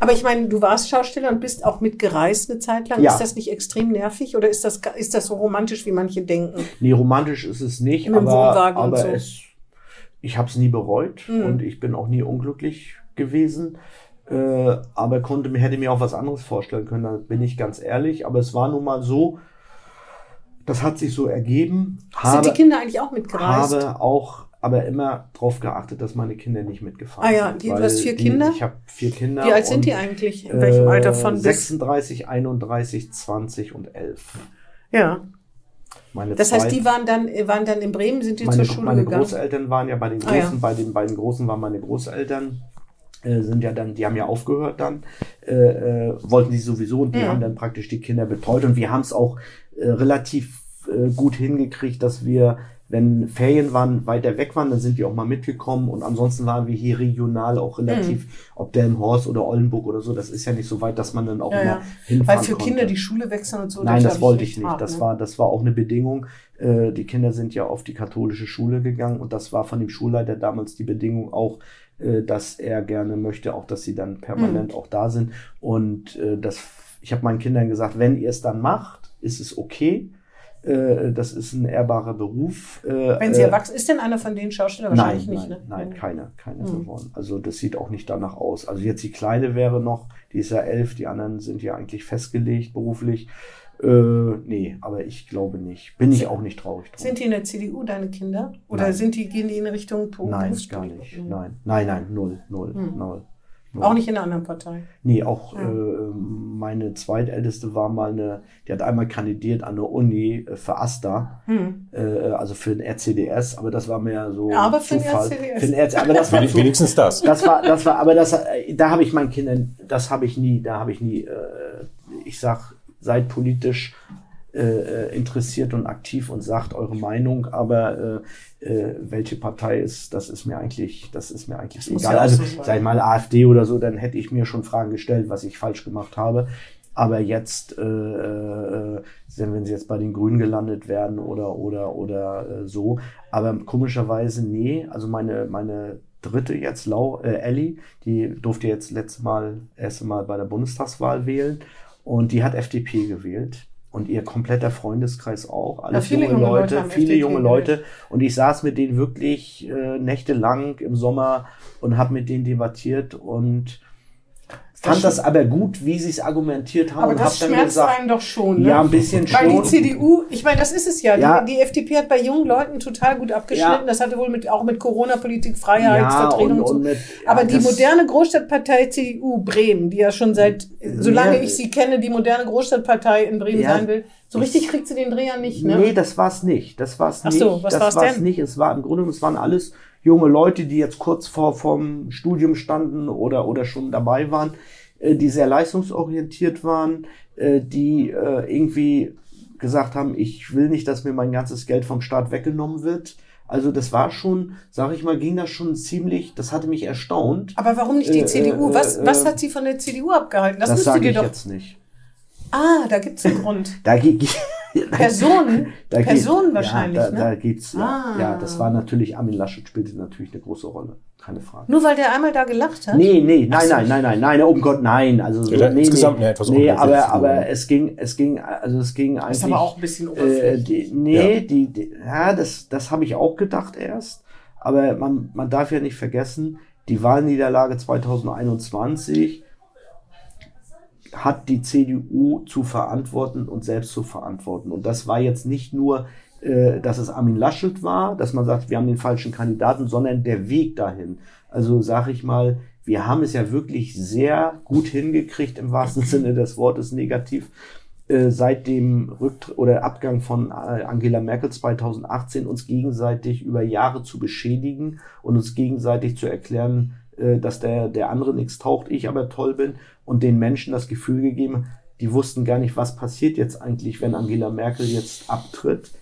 Aber ich meine, du warst Schausteller und bist auch mitgereist eine Zeit lang. Ja. Ist das nicht extrem nervig oder ist das, ist das so romantisch, wie manche denken? Nee, romantisch ist es nicht, dem aber, aber so. es, ich habe es nie bereut Mhm. und ich bin auch nie unglücklich gewesen. Äh, aber konnte mir, hätte mir auch was anderes vorstellen können, da bin ich ganz ehrlich. Aber es war nun mal so, das hat sich so ergeben. Sind die Kinder eigentlich auch mitgereist? habe auch aber immer darauf geachtet, dass meine Kinder nicht mitgefahren Ah ja, sind. die- du hast vier die, Kinder? Ich habe vier Kinder. wie alt sind die eigentlich? In welchem Alter von äh, bis? 36, 31, 20 und 11. Ja. Meine Das heißt, zwei- die waren dann, waren dann in Bremen, sind die meine, zur Schule meine gegangen? Großeltern waren ja bei den Ah, Großen, ja. bei den beiden Großen waren meine Großeltern, äh, sind ja dann, die haben ja aufgehört dann, äh, äh, wollten die sowieso und die Mhm. haben dann praktisch die Kinder betreut und wir haben es auch äh, relativ äh, gut hingekriegt, dass wir wenn Ferien waren, weiter weg waren, dann sind die auch mal mitgekommen und ansonsten waren wir hier regional auch relativ, Mhm. ob Delmenhorst oder Oldenburg oder so, das ist ja nicht so weit, dass man dann auch Ja, immer ja. hinfahren Weil für konnte. Kinder die Schule wechseln und so. Nein, das glaub wollte ich nicht. hart, Das ne? war, das war auch eine Bedingung. Äh, die Kinder sind ja auf die katholische Schule gegangen und das war von dem Schulleiter damals die Bedingung auch, äh, dass er gerne möchte, auch dass sie dann permanent Mhm. auch da sind. Und äh, das, ich habe meinen Kindern gesagt, wenn ihr es dann macht, ist es okay. Äh, das ist ein ehrbarer Beruf. Äh, Wenn sie äh, erwachsen, ist denn einer von denen Schauspieler? Nein, Wahrscheinlich nein, nicht, ne? nein, keiner, keiner Mhm. geworden. Also das sieht auch nicht danach aus. Also jetzt die Kleine wäre noch, die ist ja elf, die anderen sind ja eigentlich festgelegt beruflich. Äh, nee, aber ich glaube nicht. Bin ich auch nicht traurig drum. Sind die in der CDU, deine Kinder? Oder Nein. sind die, gehen die in Richtung Berufs- Nein, gar nicht. Mhm. Nein, nein, nein, null, null, Mhm. null. Auch nicht in einer anderen Partei. Nee, auch Ja. äh, meine zweitälteste war mal eine, die hat einmal kandidiert an der Uni äh, für AStA, Hm. äh, also für den RCDS, aber das war mehr so Ja, aber für den Zufall. RCDS. Für den RC, aber das war zu, Wenigstens das. das war, das war, aber das, äh, da habe ich meinen Kindern, das habe ich nie, da habe ich nie, äh, ich sag, seid politisch äh, äh, interessiert und aktiv und sagt eure Meinung, aber äh, äh, welche Partei ist, das ist mir eigentlich, das ist mir eigentlich muss egal. ja also so sag ich mal AfD oder so, dann hätte ich mir schon Fragen gestellt, was ich falsch gemacht habe. Aber jetzt, äh, äh, wenn sie jetzt bei den Grünen gelandet werden oder oder oder äh, so, aber komischerweise nee. Also meine meine dritte jetzt, Lau, äh, Ellie, die durfte jetzt letztes Mal, erste Mal bei der Bundestagswahl wählen und die hat FDP gewählt. Und ihr kompletter Freundeskreis auch. Alles viele junge, Leute Leute, viele junge. Leute. Und ich saß mit denen wirklich äh, nächtelang im Sommer und habe mit denen debattiert und fand das aber gut, wie sie es argumentiert haben Aber und das hab dann schmerzt gesagt, einen doch schon. Ne? ja, ein bisschen Weil die schon. CDU, ich meine, das ist es ja. Ja. Die, die FDP hat bei jungen Leuten total gut abgeschnitten. Ja. Das hatte wohl mit, auch mit Corona-Politik, Freiheitsvertretung und, so. mit- ja, Aber die das- moderne Großstadtpartei CDU Bremen, die ja schon seit, solange Ja. ich sie kenne, die moderne Großstadtpartei in Bremen Ja. sein will, so richtig kriegt sie den Dreher nicht, ne? Nee, das war's nicht. Das war's Ach nicht. so, was das war's war's denn? nicht. Es war im Grunde, es waren alles junge Leute, die jetzt kurz vor vom Studium standen oder oder schon dabei waren, äh, die sehr leistungsorientiert waren, äh, die äh, irgendwie gesagt haben, ich will nicht, dass mir mein ganzes Geld vom Staat weggenommen wird. Also das war schon, sag ich mal, ging das schon ziemlich, das hatte mich erstaunt. Aber warum nicht die Äh, CDU? äh, Was, äh, was hat sie von der CDU abgehalten? Das, Das, müsste sage dir ich doch. jetzt nicht. Ah, da gibt's einen Grund. Da Personen, Da geht- Personen wahrscheinlich, ja, da, ne? Da geht's, ja, Ah. ja, das war natürlich, Armin Laschet spielte natürlich eine große Rolle. Keine Frage. Nur weil der einmal da gelacht hat? Nee, nee, nein, nein, nein, nein, nein, um Gott, nein. Also so, Ja, nee, insgesamt nee, etwas nee, aber, aber es ging, es ging, also es ging eigentlich. Das ist aber auch ein bisschen äh, oberflächlich. die, nee, Ja. die, die, ja, das, das habe ich auch gedacht erst. Aber man, man darf ja nicht vergessen, die Wahlniederlage 2021 hat die CDU zu verantworten und selbst zu verantworten. Und das war jetzt nicht nur, äh, dass es Armin Laschet war, dass man sagt, wir haben den falschen Kandidaten, sondern der Weg dahin. Also sage ich mal, wir haben es ja wirklich sehr gut hingekriegt, im wahrsten Sinne des Wortes negativ, äh, seit dem Rücktritt oder Abgang von äh, Angela Merkel 2018 uns gegenseitig über Jahre zu beschädigen und uns gegenseitig zu erklären, äh, dass der, der andere nichts taucht, ich aber toll bin und den Menschen das Gefühl gegeben, die wussten gar nicht, was passiert jetzt eigentlich, wenn Angela Merkel jetzt abtritt.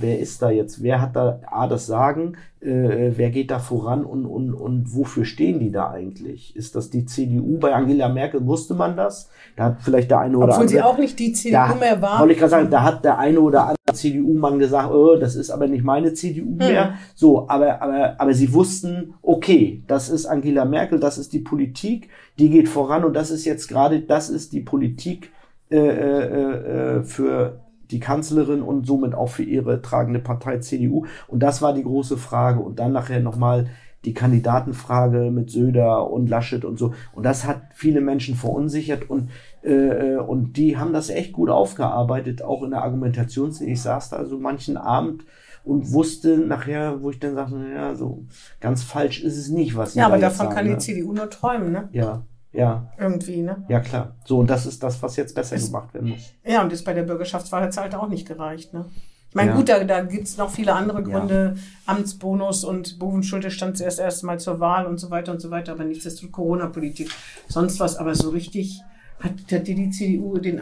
Wer ist da jetzt? Wer hat da A das Sagen? Äh, wer geht da voran und, und, und wofür stehen die da eigentlich? Ist das die CDU? Bei Angela Merkel wusste man das. Da hat vielleicht der eine oder Obwohl andere. sie auch nicht die CDU da, mehr war. Wollte ich gerade sagen, da hat der eine oder andere CDU-Mann gesagt, oh, das ist aber nicht meine CDU mehr. So, aber, aber, aber sie wussten, okay, das ist Angela Merkel, das ist die Politik, die geht voran und das ist jetzt gerade, das ist die Politik äh, äh, äh, für die Kanzlerin und somit auch für ihre tragende Partei CDU. Und das war die große Frage. Und dann nachher nochmal die Kandidatenfrage mit Söder und Laschet und so. Und das hat viele Menschen verunsichert und, äh, und die haben das echt gut aufgearbeitet, auch in der Argumentation. Ich saß da so manchen Abend und wusste nachher, wo ich dann sagte, ja, so ganz falsch ist es nicht, was sie ja, aber davon sagen, kann die ne? CDU nur träumen, ne? Ja, ja, Irgendwie, ne? ja, klar. So, und das ist das, was jetzt besser gemacht werden muss. Ja, und das bei der Bürgerschaftswahl hat es halt auch nicht gereicht, ne? Ich meine, Ja. gut, da, da gibt's noch viele andere Ja. Gründe. Amtsbonus und Bovenschulte stand zuerst erst mal zur Wahl und so weiter und so weiter, aber nichtsdestotrotz Corona-Politik, sonst was. Aber so richtig hat, hat dir die CDU den,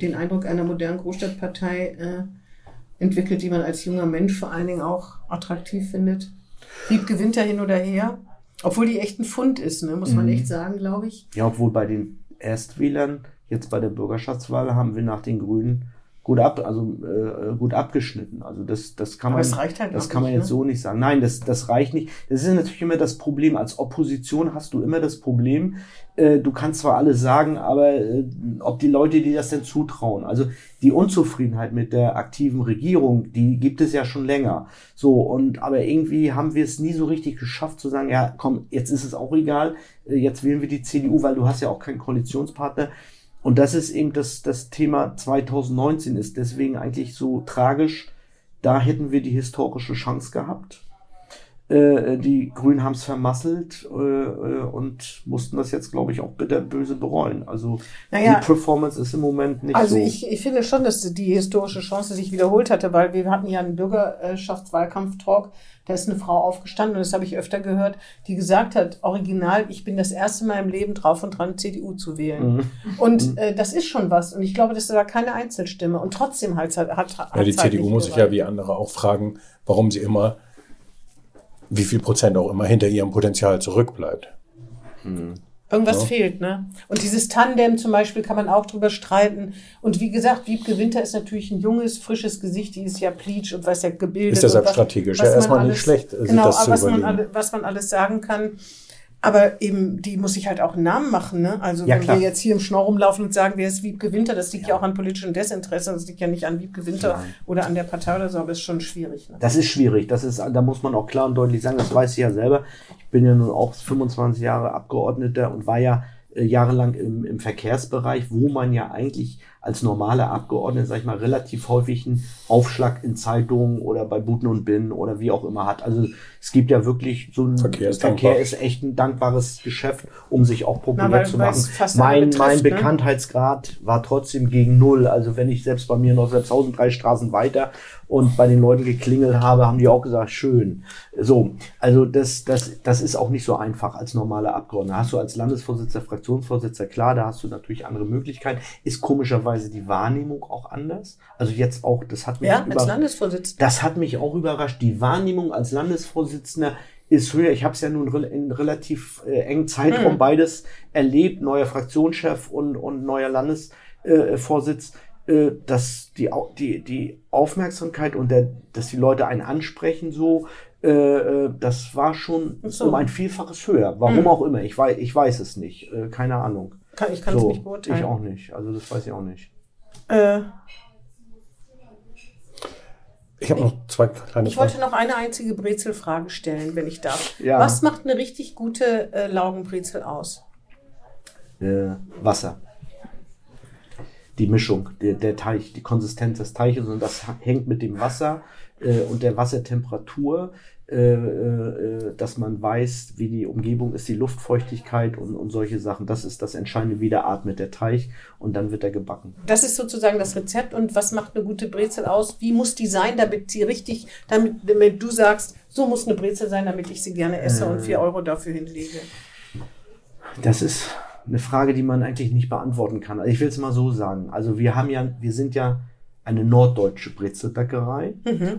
den Eindruck einer modernen Großstadtpartei äh, entwickelt, die man als junger Mensch vor allen Dingen auch attraktiv findet. Lieb gewinnt er hin oder her. Obwohl die echt ein Fund ist, ne? muss man Mhm. echt sagen, glaube ich. Ja, obwohl bei den Erstwählern, jetzt bei der Bürgerschaftswahl, haben wir nach den Grünen gut ab, also äh, gut abgeschnitten. Also das, das kann man, reicht halt das kann man jetzt ne? so nicht sagen. Nein, das, das reicht nicht. Das ist natürlich immer das Problem. Als Opposition hast du immer das Problem. Äh, du kannst zwar alles sagen, aber äh, ob die Leute dir das denn zutrauen? Also die Unzufriedenheit mit der aktiven Regierung, die gibt es ja schon länger. So und aber irgendwie haben wir es nie so richtig geschafft zu sagen, ja, komm, jetzt ist es auch egal. Äh, jetzt wählen wir die CDU, weil du hast ja auch keinen Koalitionspartner. Und das ist eben das, das Thema 2019 ist deswegen eigentlich so tragisch. Da hätten wir die historische Chance gehabt. Äh, die Grünen haben es vermasselt äh, äh, und mussten das jetzt, glaube ich, auch bitter böse bereuen. Also Naja, die Performance ist im Moment nicht Also so. ich, ich finde schon, dass die historische Chance sich wiederholt hatte, weil wir hatten ja einen Bürgerschaftswahlkampf-Talk, da ist eine Frau aufgestanden und das habe ich öfter gehört, die gesagt hat, original, ich bin das erste Mal im Leben drauf und dran, CDU zu wählen. Mhm. Und äh, das ist schon was. Und ich glaube, das war keine Einzelstimme. Und trotzdem halt, hat, hat, hat Ja, die halt CDU muss sich ja wie andere auch fragen, warum sie immer, wie viel Prozent auch immer hinter ihrem Potenzial zurückbleibt. Irgendwas Ja. fehlt, ne? Und dieses Tandem zum Beispiel kann man auch drüber streiten. Und wie gesagt, Wiebke Winter ist natürlich ein junges, frisches Gesicht, die ist ja pleatsch und weiß ja gebildet. Ist deshalb was- strategisch was ja man erstmal nicht alles- schlecht, sich Genau, das zu was man, überlegen. alle, was man alles sagen kann. Aber eben, die muss sich halt auch einen Namen machen, ne? Also Ja, wenn klar. wir jetzt hier im Schnorr rumlaufen und sagen, wer ist Wiebke Winter, das liegt ja, auch an politischem Desinteresse, das liegt ja nicht an Wiebke Winter Nein. oder an der Partei oder so, aber ist schon schwierig. Ne? Das ist schwierig. Das ist, da muss man auch klar und deutlich sagen, das weiß ich ja selber. Ich bin ja nun auch 25 Jahre Abgeordneter und war ja äh, jahrelang im, im Verkehrsbereich, wo man ja eigentlich als normaler Abgeordneter, sag ich mal, relativ häufig einen Aufschlag in Zeitungen oder bei Buten und Binnen oder wie auch immer hat. Also es gibt ja wirklich so ein Verkehr ist Verkehr ist echt ein dankbares Geschäft, um sich auch populär Na, weil- zu machen. Mein, betrifft, mein ne? Bekanntheitsgrad war trotzdem gegen null. Also wenn ich selbst bei mir noch selbst 1003 Straßen weiter und bei den Leuten geklingelt habe, haben die auch gesagt, schön. So, also das, das, das ist auch nicht so einfach als normaler Abgeordneter. Hast du als Landesvorsitzender, Fraktionsvorsitzender, klar, da hast du natürlich andere Möglichkeiten. Ist komischerweise die Wahrnehmung auch anders. Also jetzt auch, das hat mich Ja, als Landesvorsitzender. das hat mich auch überrascht. Die Wahrnehmung als Landesvorsitzender ist höher. Ich habe es ja nun in relativ äh, engen Zeitraum Mhm. beides erlebt, neuer Fraktionschef und, und neuer Landesvorsitz. Äh, äh, dass die, die, die Aufmerksamkeit und der, dass die Leute einen ansprechen so, äh, äh, das war schon so. um ein Vielfaches höher. Warum Mhm. auch immer. Ich weiß, ich weiß es nicht. Äh, keine Ahnung. Kann, ich kann es so, nicht beurteilen. ich auch nicht. Also das weiß ich auch nicht. Äh, Ich habe noch zwei kleine Ich wollte noch eine einzige Brezelfrage stellen, wenn ich darf. Ja. Was macht eine richtig gute äh, Laugenbrezel aus? äh, Wasser. Die Mischung, der, der Teich, die Konsistenz des Teiches und das hängt mit dem Wasser äh, und der Wassertemperatur, dass man weiß, wie die Umgebung ist, die Luftfeuchtigkeit und, und solche Sachen. Das ist das Entscheidende, wie der atmet der Teich und dann wird er gebacken. Das ist sozusagen das Rezept. Und was macht eine gute Brezel aus? Wie muss die sein, damit sie richtig, damit, damit du sagst, so muss eine Brezel sein, damit ich sie gerne esse und Äh. vier Euro dafür hinlege? Das ist eine Frage, die man eigentlich nicht beantworten kann. Also ich will es mal so sagen. Also wir haben ja, wir sind ja eine norddeutsche Brezelbäckerei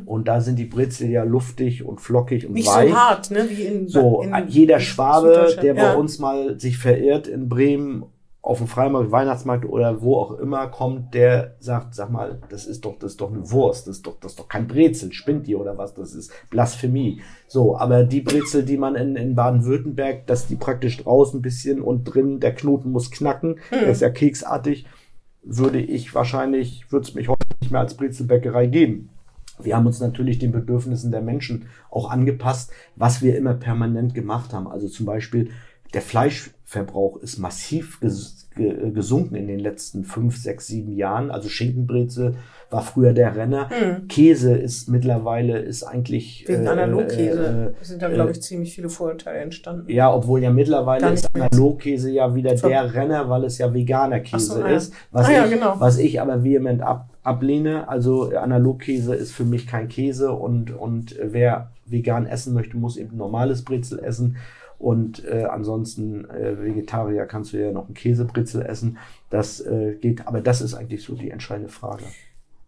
und da sind die Brezel ja luftig und flockig und Nicht weich. so hart, ne? Wie in, So, in jeder Schwabe, der bei Ja. uns mal sich verirrt in Bremen auf dem Freimarkt, Weihnachtsmarkt oder wo auch immer kommt, der sagt, sag mal, das ist doch, das ist doch eine Wurst, das ist doch, das ist doch kein Brezel, spinnt die oder was, das ist Blasphemie. So, aber die Brezel, die man in, in Baden-Württemberg, dass die praktisch draußen ein bisschen und drin, der Knoten muss knacken, Hm. der ist ja keksartig, würde ich wahrscheinlich, würde es mich heute nicht mehr als Brezelbäckerei geben. Wir haben uns natürlich den Bedürfnissen der Menschen auch angepasst, was wir immer permanent gemacht haben. Also zum Beispiel der Fleischverbrauch ist massiv ges ge gesunken in den letzten fünf, sechs, sieben Jahren. Also Schinkenbrezel war früher der Renner. Käse ist mittlerweile ist eigentlich Wegen äh, Analogkäse äh, sind da, glaube ich, ziemlich viele Vorurteile entstanden. ja, obwohl ja mittlerweile ist. Analogkäse ja wieder Ver- der Renner, weil es ja veganer Käse so, ja. ist. Was, Ah ja, ich, genau. was ich aber vehement ab, ablehne. Also äh, Analogkäse ist für mich kein Käse und, und äh, wer vegan essen möchte, muss eben normales Brezel essen. Und äh, ansonsten äh, Vegetarier kannst du ja noch ein Käsebrezel essen. Das äh, geht, aber das ist eigentlich so die entscheidende Frage.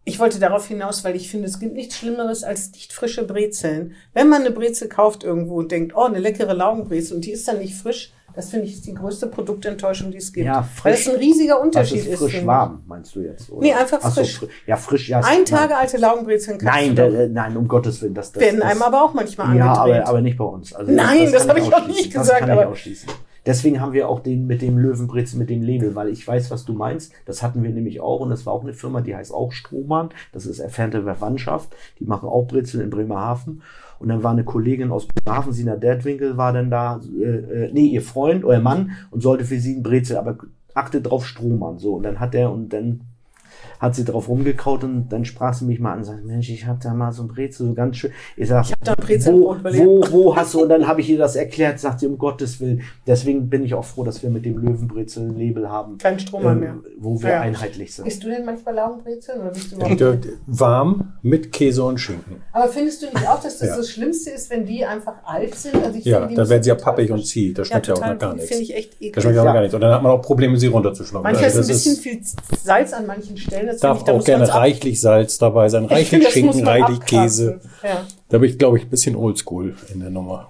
Ich wollte darauf hinaus, weil ich finde, es gibt nichts Schlimmeres als nicht frische Brezeln. Wenn man eine Brezel kauft irgendwo und denkt, oh, eine leckere Laugenbrezel und die ist dann nicht frisch, das finde ich ist die größte Produktenttäuschung, die es gibt. Ja, Weil es frisch. ein riesiger Unterschied ist ist. frisch ich. warm, meinst du jetzt? Oder? Nee, einfach Ach so, frisch. fri- ja, frisch, ja. Ein nein. Tage alte Laugenbrezeln kannst Nein, du da, doch- äh, nein, um Gottes Willen. Das, das, werden das, einem aber auch manchmal Ja, angedreht. aber, aber nicht bei uns. Also Nein, das kann habe ich auch nicht Das gesagt, kann ich aber- ausschließen. Deswegen haben wir auch den mit dem Löwenbrezel, mit dem Label, weil ich weiß, was du meinst. Das hatten wir nämlich auch und das war auch eine Firma, die heißt auch Strohmann. Das ist entfernte Verwandtschaft. Die machen auch Brezel in Bremerhaven. Und dann war eine Kollegin aus Bremerhaven, Sina Dertwinkel, war dann da, äh, äh, nee, ihr Freund, euer Mann, und sollte für sie ein Brezel, aber achte drauf Strohmann, so. Und dann hat er, und dann hat sie drauf rumgekaut und dann sprach sie mich mal an und sagte, Mensch, ich habe da mal so ein Brezel, so ganz schön. Ich sag, Ich hab da ein wo, Brezelbrot überlebt. wo, wo hast du, und dann habe ich ihr das erklärt, sagt sie, um Gottes Willen. Deswegen bin ich auch froh, dass wir mit dem Löwenbrezel ein Label haben, Kein Strohmann ähm, mehr. wo wir Ja. einheitlich sind. Isst du denn manchmal Laugenbrezeln oder bist du überhaupt Der- Warm mit Käse und Schinken. Aber findest du nicht auch, dass das Ja. das Schlimmste ist, wenn die einfach alt sind? Also ich Ja, finde, dann werden sie ja pappig und zieht. Das schmeckt ja, auch total, noch gar nichts. Finde ich echt Das eklig. schmeckt ja auch Ja. gar nichts. Und dann hat man auch Probleme, sie runterzuschlucken. Manchmal ist Also ein bisschen das viel Salz an manchen Stellen. Das darf ich, da auch gerne reichlich Salz dabei sein, reichlich muss Schinken, reichlich Käse. Ja. Da bin ich, glaube ich, ein bisschen oldschool in der Nummer.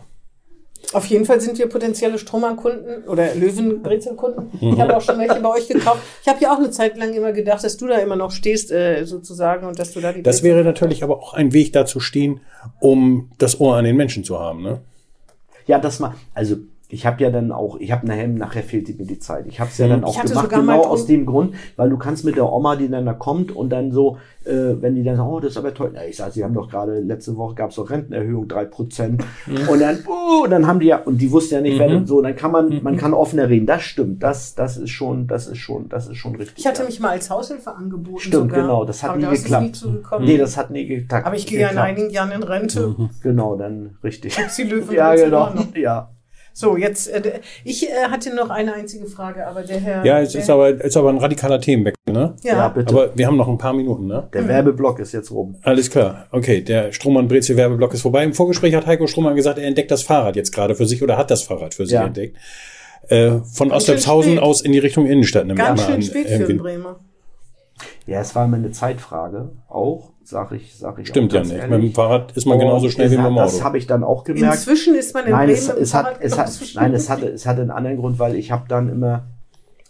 Auf jeden Fall sind wir potenzielle Strohmann-Kunden oder Löwenbrezel-Kunden. Mhm. Ich habe auch schon welche bei euch gekauft. Ich habe ja auch eine Zeit lang immer gedacht, dass du da immer noch stehst, äh, sozusagen, und dass du da die Das Brezel- wäre natürlich aber auch ein Weg, da zu stehen, um das Ohr an den Menschen zu haben. Ne? Ja, das mal, also ich habe ja dann auch, ich habe nachher, nachher fehlte mir die Zeit. Ich habe es ja Mhm. dann auch gemacht, genau aus dem Grund, weil du kannst mit der Oma, die dann da kommt und dann so, äh, wenn die dann sagen, oh, das ist aber toll. Ja, ich sage, sie haben doch gerade, letzte Woche gab es doch Rentenerhöhung, drei Prozent. Mhm. Und dann, uh, und dann haben die ja, und die wussten ja nicht, wer denn so, dann kann man, man kann offener reden. Das stimmt, das, das ist schon, das ist schon, das ist schon richtig. Ich hatte ja. mich mal als Aushilfe angeboten. Stimmt, sogar. genau, das hat Aber nie da ist es geklappt. nie. Nee, das hat nie geklappt. Aber ich gehe ja in einigen Jahren in Rente. Genau, dann richtig. Gibt's die Löwenbrezel Ja, genau. Ja. So, jetzt, äh, ich äh, hatte noch eine einzige Frage, aber der Herr. Ja, es ist aber, ist aber ein radikaler Themenwechsel. Ne? Ja, Ja, bitte. Aber wir haben noch ein paar Minuten. Ne? Der Werbeblock ist jetzt rum. Alles klar. Okay, der Strohmann-Brezel-Werbeblock ist vorbei. Im Vorgespräch hat Heiko Strohmann gesagt, er entdeckt das Fahrrad jetzt gerade für sich oder hat das Fahrrad für sich Ja. entdeckt. Äh, von Ganz aus in die Richtung Innenstadt. ganz schön an. spät für Irgendwie. einen Bremer. Ja, es war immer eine Zeitfrage, auch, sag ich, sag ich Stimmt auch ja nicht. ehrlich. Mit dem Fahrrad ist man genauso schnell wie mit dem Das Auto. habe ich dann auch gemerkt. Inzwischen ist man in Nein, Bremen es, es, hat, es, hat, schnell nein es, hatte, es hatte einen anderen Grund, weil ich habe dann immer,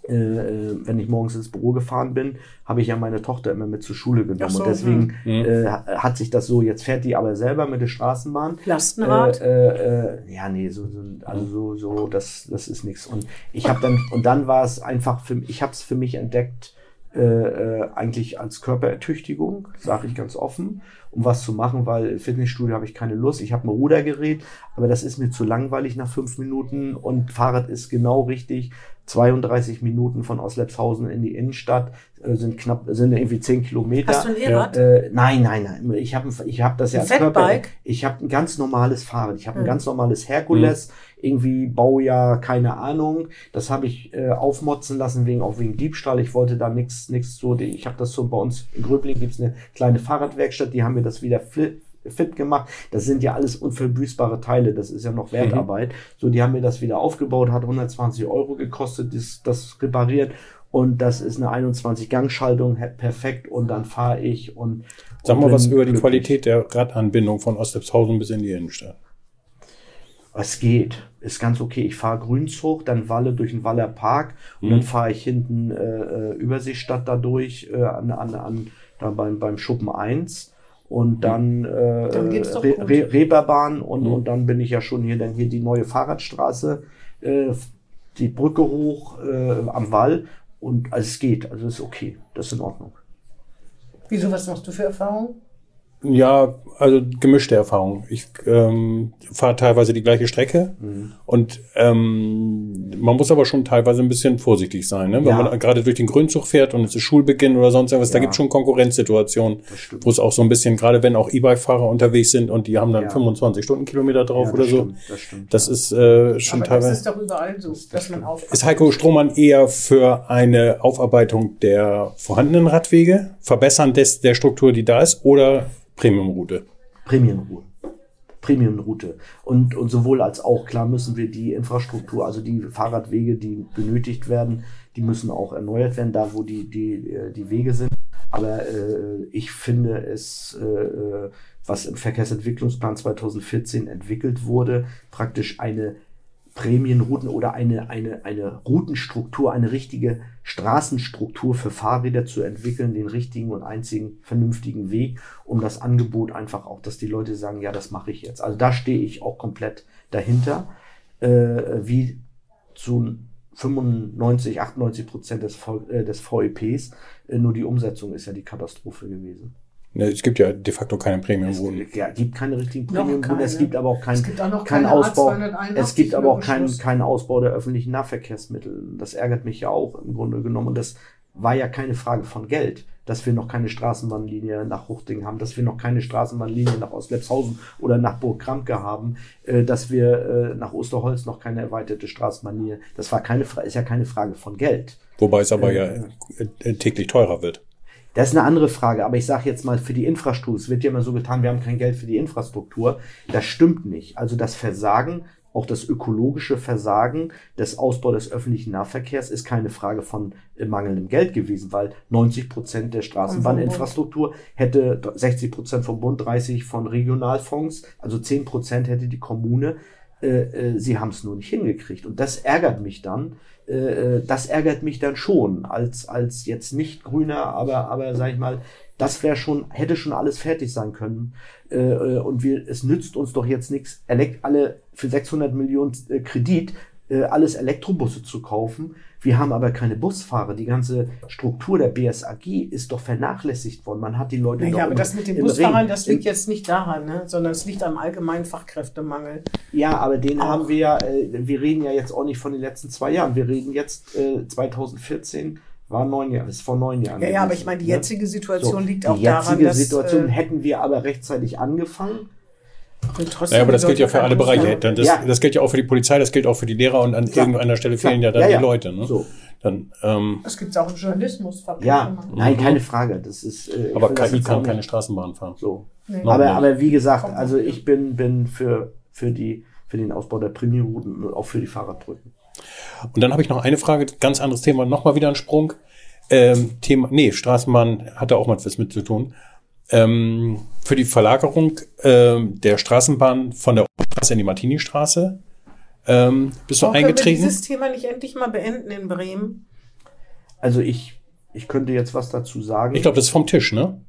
äh, äh, wenn ich morgens ins Büro gefahren bin, habe ich ja meine Tochter immer mit zur Schule genommen. So, und deswegen hm. äh, hat sich das so, jetzt fährt die aber selber mit der Straßenbahn. Lastenrad. Äh, äh, äh, ja, nee, so, so also so, so, das, das ist nichts. Und ich habe dann, und dann war es einfach für mich, ich habe es für mich entdeckt, äh, äh, eigentlich als Körperertüchtigung, sage ich ganz offen, um was zu machen, weil im Fitnessstudio habe ich keine Lust. Ich habe ein Rudergerät, aber das ist mir zu langweilig nach fünf Minuten und Fahrrad ist genau richtig. 32 Minuten von Oslepshausen in die Innenstadt äh, sind knapp, sind irgendwie 10 Kilometer. Hast du ein E-Rad? Äh, nein, nein, nein. Ich habe ich hab das ja Ein als Körper. Fatbike? Ich habe ein ganz normales Fahrrad. Ich habe ein Hm. ganz normales Herkules. Irgendwie Baujahr, keine Ahnung. Das habe ich äh, aufmotzen lassen wegen auch wegen Diebstahl. Ich wollte da nichts, nichts so. Ich habe das so bei uns in Gröbling gibt's eine kleine Fahrradwerkstatt. Die haben mir das wieder fit gemacht. Das sind ja alles unverbüßbare Teile. Das ist ja noch Wertarbeit. So, die haben mir das wieder aufgebaut. Hat 120 Euro gekostet, das, das repariert. Und das ist eine 21-Gang-Schaltung, perfekt. Und dann fahre ich und. Sag und mal was über die. Qualität der Radanbindung von Ostlepshausen bis in die Innenstadt. Es geht, ist ganz okay. Ich fahre Grünzug, dann Walle durch den Waller Park und Mhm. dann fahre ich hinten äh, äh, Überseestadt da durch, äh, an, an, an, da beim, beim Schuppen 1 und dann, äh, Dann geht's doch Re. Re Reeperbahn und, Mhm. und dann bin ich ja schon hier, dann hier die neue Fahrradstraße, äh, die Brücke hoch äh, am Wall und also es geht, also ist okay, das ist in Ordnung. Wieso, was machst du für Erfahrungen? Ja, also gemischte Erfahrung. Ich ähm, fahre teilweise die gleiche Strecke Mhm. und ähm, man muss aber schon teilweise ein bisschen vorsichtig sein, ne? wenn Ja. man gerade durch den Grünzug fährt und es ist Schulbeginn oder sonst irgendwas. Da Ja. gibt es schon Konkurrenzsituationen, Das stimmt. wo es auch so ein bisschen, gerade wenn auch E-Bike-Fahrer unterwegs sind und die haben dann Ja. 25 Stundenkilometer drauf Ja, oder das so. stimmt, das stimmt. Das ist äh, schon Aber das teilweise. ist doch überall so, dass man auf. Ist Heiko Strohmann eher für eine Aufarbeitung der vorhandenen Radwege, Verbessern des, der Struktur, die da ist, oder Premiumroute? Premiumroute. Premiumroute. Und, und sowohl als auch, klar müssen wir die Infrastruktur, also die Fahrradwege, die benötigt werden, die müssen auch erneuert werden, da wo die, die, äh, die Wege sind. Aber äh, ich finde es, äh, äh, was im Verkehrsentwicklungsplan 2014 entwickelt wurde, praktisch eine Prämienrouten oder eine, eine, eine Routenstruktur, eine richtige Straßenstruktur für Fahrräder zu entwickeln, den richtigen und einzigen vernünftigen Weg, um das Angebot einfach auch, dass die Leute sagen, ja, das mache ich jetzt. Also da stehe ich auch komplett dahinter, äh, wie zu 95, 98 Prozent des, V- äh, des VEPs. Äh, nur die Umsetzung ist ja die Katastrophe gewesen. Ne, Es gibt ja de facto keine Es Premiumrouten. ja, gibt keine richtigen Premium-Routen, es gibt aber auch keinen Es gibt auch noch kein keine Ausbau. A281 Es gibt aber auch keinen keinen Ausbau der öffentlichen Nahverkehrsmittel. Das ärgert mich ja auch im Grunde genommen. Und das war ja keine Frage von Geld, dass wir noch keine Straßenbahnlinie nach Huchting haben, dass wir noch keine Straßenbahnlinie nach Ostlepshausen oder nach Burg Kramke haben, äh, dass wir äh, nach Osterholz noch keine erweiterte Straßenbahnlinie. Das war keine ist ja keine Frage von Geld. Wobei es aber ja äh, täglich teurer wird. Das ist eine andere Frage, aber ich sage jetzt mal für die Infrastruktur. Es wird ja immer so getan, wir haben kein Geld für die Infrastruktur. Das stimmt nicht. Also das Versagen, auch das ökologische Versagen des Ausbaus des öffentlichen Nahverkehrs ist keine Frage von äh, mangelndem Geld gewesen, weil 90 Prozent der Straßenbahninfrastruktur hätte 60 Prozent vom Bund, 30 von Regionalfonds, also 10 Prozent hätte die Kommune. Äh, äh, sie haben es nur nicht hingekriegt. Und das ärgert mich dann, das ärgert mich dann schon als als jetzt nicht Grüner, aber aber sag ich mal, das wäre schon hätte schon alles fertig sein können äh, und wir es nützt uns doch jetzt nichts, alle für 600 Millionen äh, Kredit äh, alles Elektrobusse zu kaufen. Wir haben aber keine Busfahrer. Die ganze Struktur der BSAG ist doch vernachlässigt worden. Man hat die Leute doch aber das mit den Busfahrern, Ring- das im- liegt jetzt nicht daran, ne? sondern es liegt am allgemeinen Fachkräftemangel. Ja, aber den Auch. haben wir ja, äh, wir reden ja jetzt auch nicht von den letzten zwei Jahren. Wir reden jetzt äh, 2014, war neun Jahre, ist vor neun Jahren. Ja, ja, aber ich meine, die ne? jetzige Situation So, liegt die auch daran, jetzige dass Situation äh, hätten wir aber rechtzeitig angefangen. Trotzdem Naja, aber das gilt ja für alle Bereiche. Das, Ja. das gilt ja auch für die Polizei, das gilt auch für die Lehrer und an Klar. irgendeiner Stelle Klar. fehlen ja dann Ja, ja. die Leute. Ne? So. Dann, ähm. Das gibt es auch im Journalismus. Ja, nein, keine Frage. Das ist. Äh, ich aber KI kann nicht- keine Straßenbahn fahren. So. Nee. Aber, aber wie gesagt, also ich bin, bin für, für, die, für den Ausbau der Premierrouten und auch für die Fahrradbrücken. Und dann habe ich noch eine Frage, ganz anderes Thema, nochmal wieder ein Sprung. Ähm, Thema, nee, Straßenbahn hat da auch mal was mit zu tun. Ähm, für die Verlagerung ähm, der Straßenbahn von der Straße in die Martini-Straße ähm, bist du Warum können wir eingetreten? dieses Thema nicht endlich mal beenden in Bremen? Also ich, ich könnte jetzt was dazu sagen. Ich glaube, das ist vom Tisch, ne?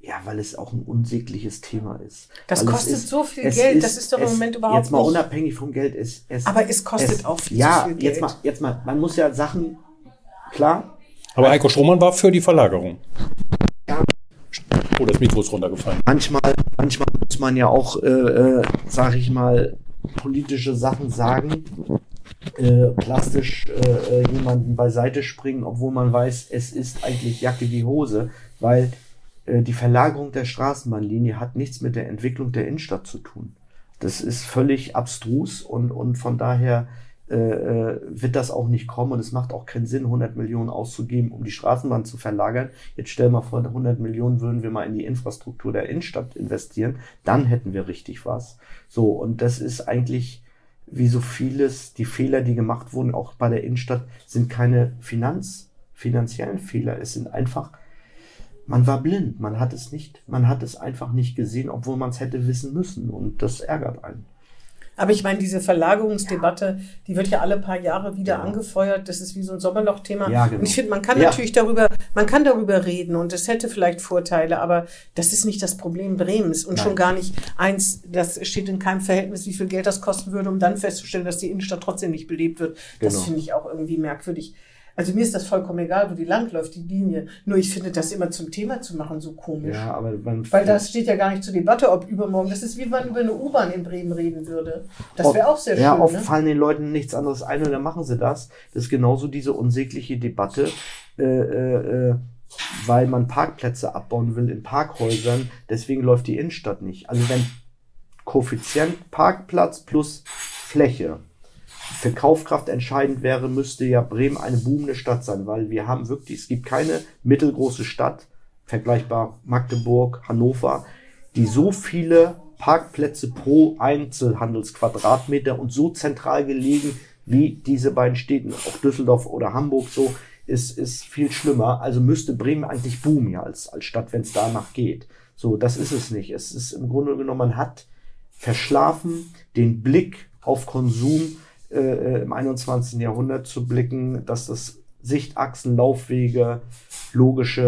Ja, weil es auch ein unsägliches Thema ist. Das weil es kostet ist, so viel es Geld, das ist doch im Moment überhaupt Jetzt mal nicht- unabhängig vom Geld ist es. Aber es kostet auch viel ja, zu viel Geld. jetzt mal, jetzt mal, man muss ja Sachen, klar, Aber Heiko Strohmann war für die Verlagerung. Oh, das Mikro ist runtergefallen. manchmal, manchmal muss man ja auch, äh, äh, sag ich mal, politische Sachen sagen, äh, plastisch äh, äh, jemanden beiseite springen, obwohl man weiß, es ist eigentlich Jacke wie Hose, weil äh, die Verlagerung der Straßenbahnlinie hat nichts mit der Entwicklung der Innenstadt zu tun. Das ist völlig abstrus und, und von daher wird das auch nicht kommen und es macht auch keinen Sinn, 100 Millionen auszugeben, um die Straßenbahn zu verlagern. Jetzt stell mal vor, 100 Millionen würden wir mal in die Infrastruktur der Innenstadt investieren, dann hätten wir richtig was. So, und das ist eigentlich wie so vieles, die Fehler, die gemacht wurden, auch bei der Innenstadt, sind keine Finanz, finanziellen Fehler. Es sind einfach, man war blind, man hat es nicht, man hat es einfach nicht gesehen, obwohl man es hätte wissen müssen. Und das ärgert einen. Aber ich meine, diese Verlagerungsdebatte, die wird ja alle paar Jahre wieder Ja. angefeuert. Das ist wie so ein Sommerlochthema. Ja, genau. Und ich finde, man kann Ja. natürlich darüber, man kann darüber reden und es hätte vielleicht Vorteile, aber das ist nicht das Problem Bremens und Nein. schon gar nicht eins, das steht in keinem Verhältnis, wie viel Geld das kosten würde, um dann festzustellen, dass die Innenstadt trotzdem nicht belebt wird. Das Genau. finde ich auch irgendwie merkwürdig. Also mir ist das vollkommen egal, wo die langläuft, die Linie. Nur ich finde das immer zum Thema zu machen so komisch. Ja, aber man, Weil das steht ja gar nicht zur Debatte, ob übermorgen. Das ist wie wenn man über eine U-Bahn in Bremen reden würde. Das wäre auch sehr Ja, schön. oft ne? fallen den Leuten nichts anderes ein und dann machen sie das. Das ist genauso diese unsägliche Debatte, äh, äh, äh, weil man Parkplätze abbauen will in Parkhäusern. Deswegen läuft die Innenstadt nicht. Also wenn Koeffizient Parkplatz plus Fläche für Kaufkraft entscheidend wäre, müsste ja Bremen eine boomende Stadt sein, weil wir haben wirklich, es gibt keine mittelgroße Stadt, vergleichbar Magdeburg, Hannover, die so viele Parkplätze pro Einzelhandelsquadratmeter und so zentral gelegen wie diese beiden Städten, auch Düsseldorf oder Hamburg so, ist, ist viel schlimmer. Also müsste Bremen eigentlich boomen ja als, als Stadt, wenn es danach geht. So, das ist es nicht. Es ist im Grunde genommen, man hat verschlafen, den Blick auf Konsum äh, im 21. Jahrhundert zu blicken, dass das Sichtachsen, Laufwege, logische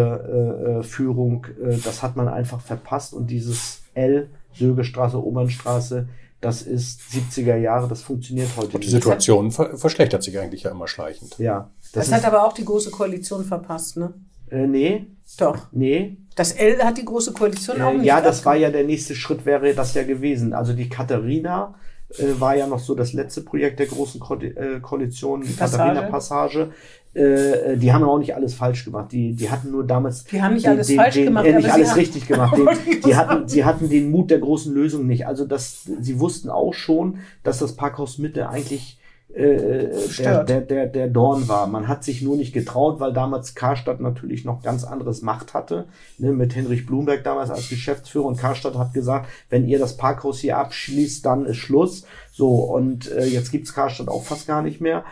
äh, äh, Führung, äh, das hat man einfach verpasst und dieses L, Sögestraße, Obernstraße, das ist 70er Jahre, das funktioniert heute Die nicht. Situation ver verschlechtert sich eigentlich ja immer schleichend. Ja, Das, das, hat aber auch die Große Koalition verpasst, ne? äh, nee, Doch. nee, Das L hat die Große Koalition auch Äh, nicht. ja, das war ja der nächste Schritt, wäre das ja gewesen. Also die Katharina äh, war ja noch so das letzte Projekt der großen Ko äh, Koalition, die Passage. Katharina-Passage. Äh, die haben auch nicht alles falsch gemacht. Die, die hatten nur damals. Die haben nicht den, alles den, falsch den, gemacht, Äh, nicht alles richtig gemacht. Den, die, hatten, sie hatten den Mut der großen Lösung nicht. Also das, sie wussten auch schon, dass das Parkhaus Mitte eigentlich äh, der, Stört. der, der, der Dorn war. Man hat sich nur nicht getraut, weil damals Karstadt natürlich noch ganz anderes Macht hatte. Ne, mit Henrich Blumberg damals als Geschäftsführer und Karstadt hat gesagt, wenn ihr das Parkhaus hier abschließt, dann ist Schluss. So, und äh, jetzt gibt's Karstadt auch fast gar nicht mehr.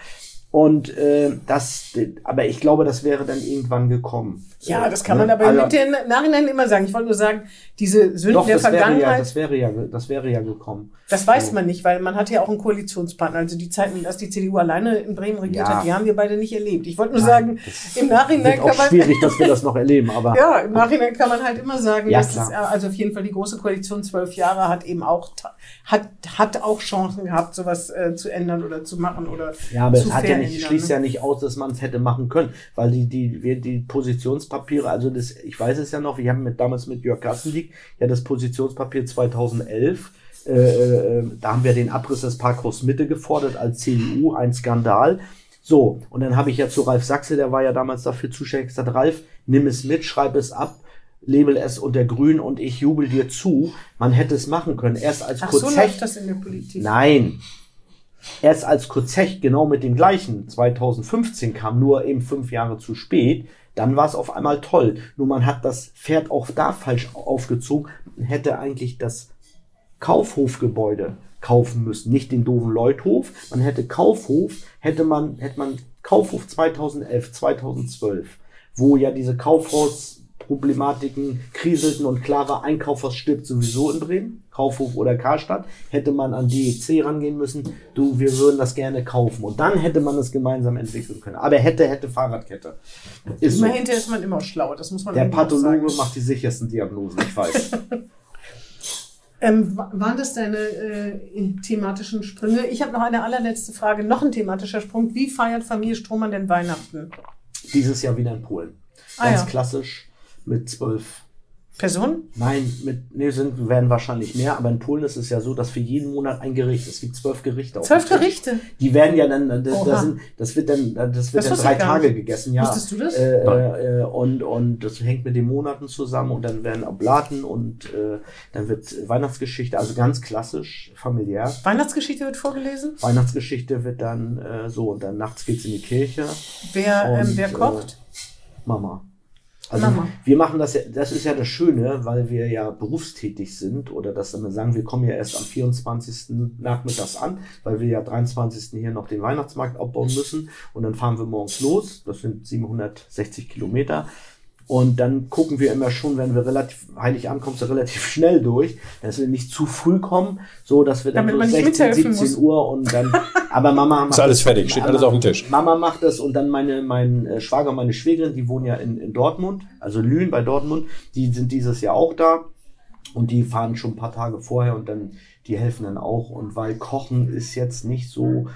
Und äh, das, aber ich glaube, das wäre dann irgendwann gekommen. Ja, das kann man aber Also- im Hinterher- Nachhinein immer sagen. Ich wollte nur sagen, diese Sünden Doch, der wäre, ja, Vergangenheit, das wäre ja, das wäre ja gekommen. das weiß So. man nicht, weil man hat ja auch einen Koalitionspartner. Also die Zeiten, dass die CDU alleine in Bremen regiert Ja. hat, die haben wir beide nicht erlebt. Ich wollte nur Nein, sagen, im Nachhinein Wird kann auch man, schwierig, dass wir das noch erleben, aber ja, im Nachhinein kann man halt immer sagen, Ja, dass es, äh, also auf jeden Fall die große Koalition zwölf Jahre hat eben auch, hat, hat auch Chancen gehabt, sowas äh, zu ändern oder zu machen oder Ja, aber zu es hat ja nicht, schließt ne? ja nicht aus, dass man es hätte machen können, weil die, die, wir, die Positionspapiere, also das, ich weiß es ja noch, wir haben mit, damals mit Jörg Gassendiek ja das Positionspapier 2011, äh, äh, da haben wir den Abriss des Parkhaus Mitte gefordert als CDU, ein Skandal. So, und dann habe ich ja zu Ralf Sachse, der war ja damals dafür zuständig, gesagt, Ralf, nimm es mit, schreib es ab, label es unter grün und ich jubel dir zu. Man hätte es machen können. Erst als Ach, so Kurzech- läuft das in der Politik. Nein. Erst als Kurzech genau mit dem gleichen 2015 kam, nur eben fünf Jahre zu spät, dann war es auf einmal toll. Nur man hat das Pferd auch da falsch aufgezogen. Man hätte eigentlich das Kaufhofgebäude kaufen müssen, nicht den doofen Leuthof. Man hätte Kaufhof, hätte man, hätte man Kaufhof 2011, 2012, wo ja diese Kaufhausproblematiken kriselten und klar war, ein Kaufhaus stirbt sowieso in Bremen, Kaufhof oder Karstadt, hätte man an DEC rangehen müssen, du, wir würden das gerne kaufen. Und dann hätte man es gemeinsam entwickeln können. Aber hätte, hätte Fahrradkette. Ist so. Hinterher ist man immer schlau, das muss man Der. Pathologe macht die sichersten Diagnosen, ich weiß. Ähm, wa- waren das deine äh, thematischen Sprünge? Ich habe noch eine allerletzte Frage, noch ein thematischer Sprung. Wie feiert Familie Strohmann denn Weihnachten? Dieses Jahr wieder in Polen. Ah, Ganz ja. klassisch mit zwölf. Person? Nein, mit, nee, sind, werden wahrscheinlich mehr, aber in Polen ist es ja so, dass für jeden Monat ein Gericht, es gibt zwölf Gerichte. auf Zwölf. Gerichte. Die werden ja dann, das, Oha. das, sind, das wird dann, das wird Das dann drei Tage nicht. gegessen, ja. Wusstest du das? Äh, äh, äh, und, und das hängt mit den Monaten zusammen und dann werden Oblaten und äh, dann wird Weihnachtsgeschichte, also ganz klassisch, familiär. Weihnachtsgeschichte wird vorgelesen. Weihnachtsgeschichte wird dann äh, so und dann nachts geht's in die Kirche. Wer, ähm, Und, wer kocht? Mama. Also Mama. wir machen das ja, das ist ja das Schöne, weil wir ja berufstätig sind oder dass wir sagen, wir kommen ja erst am 24. nachmittags an, weil wir ja 23. hier noch den Weihnachtsmarkt aufbauen müssen und dann fahren wir morgens los, das sind 760 Kilometer und dann gucken wir immer schon, wenn wir relativ, Heiligabend kommst du relativ schnell durch, dass wir nicht zu früh kommen, so dass wir dann Damit so man nicht 16, mithelfen 17 muss. Uhr und dann, aber Mama macht Ist alles das- fertig, steht alles auf dem Tisch. Mama macht das und dann meine, mein äh, Schwager und meine Schwägerin, die wohnen ja in, in Dortmund, also Lünen bei Dortmund, die sind dieses Jahr auch da und die fahren schon ein paar Tage vorher und dann, die helfen dann auch und weil Kochen ist jetzt nicht so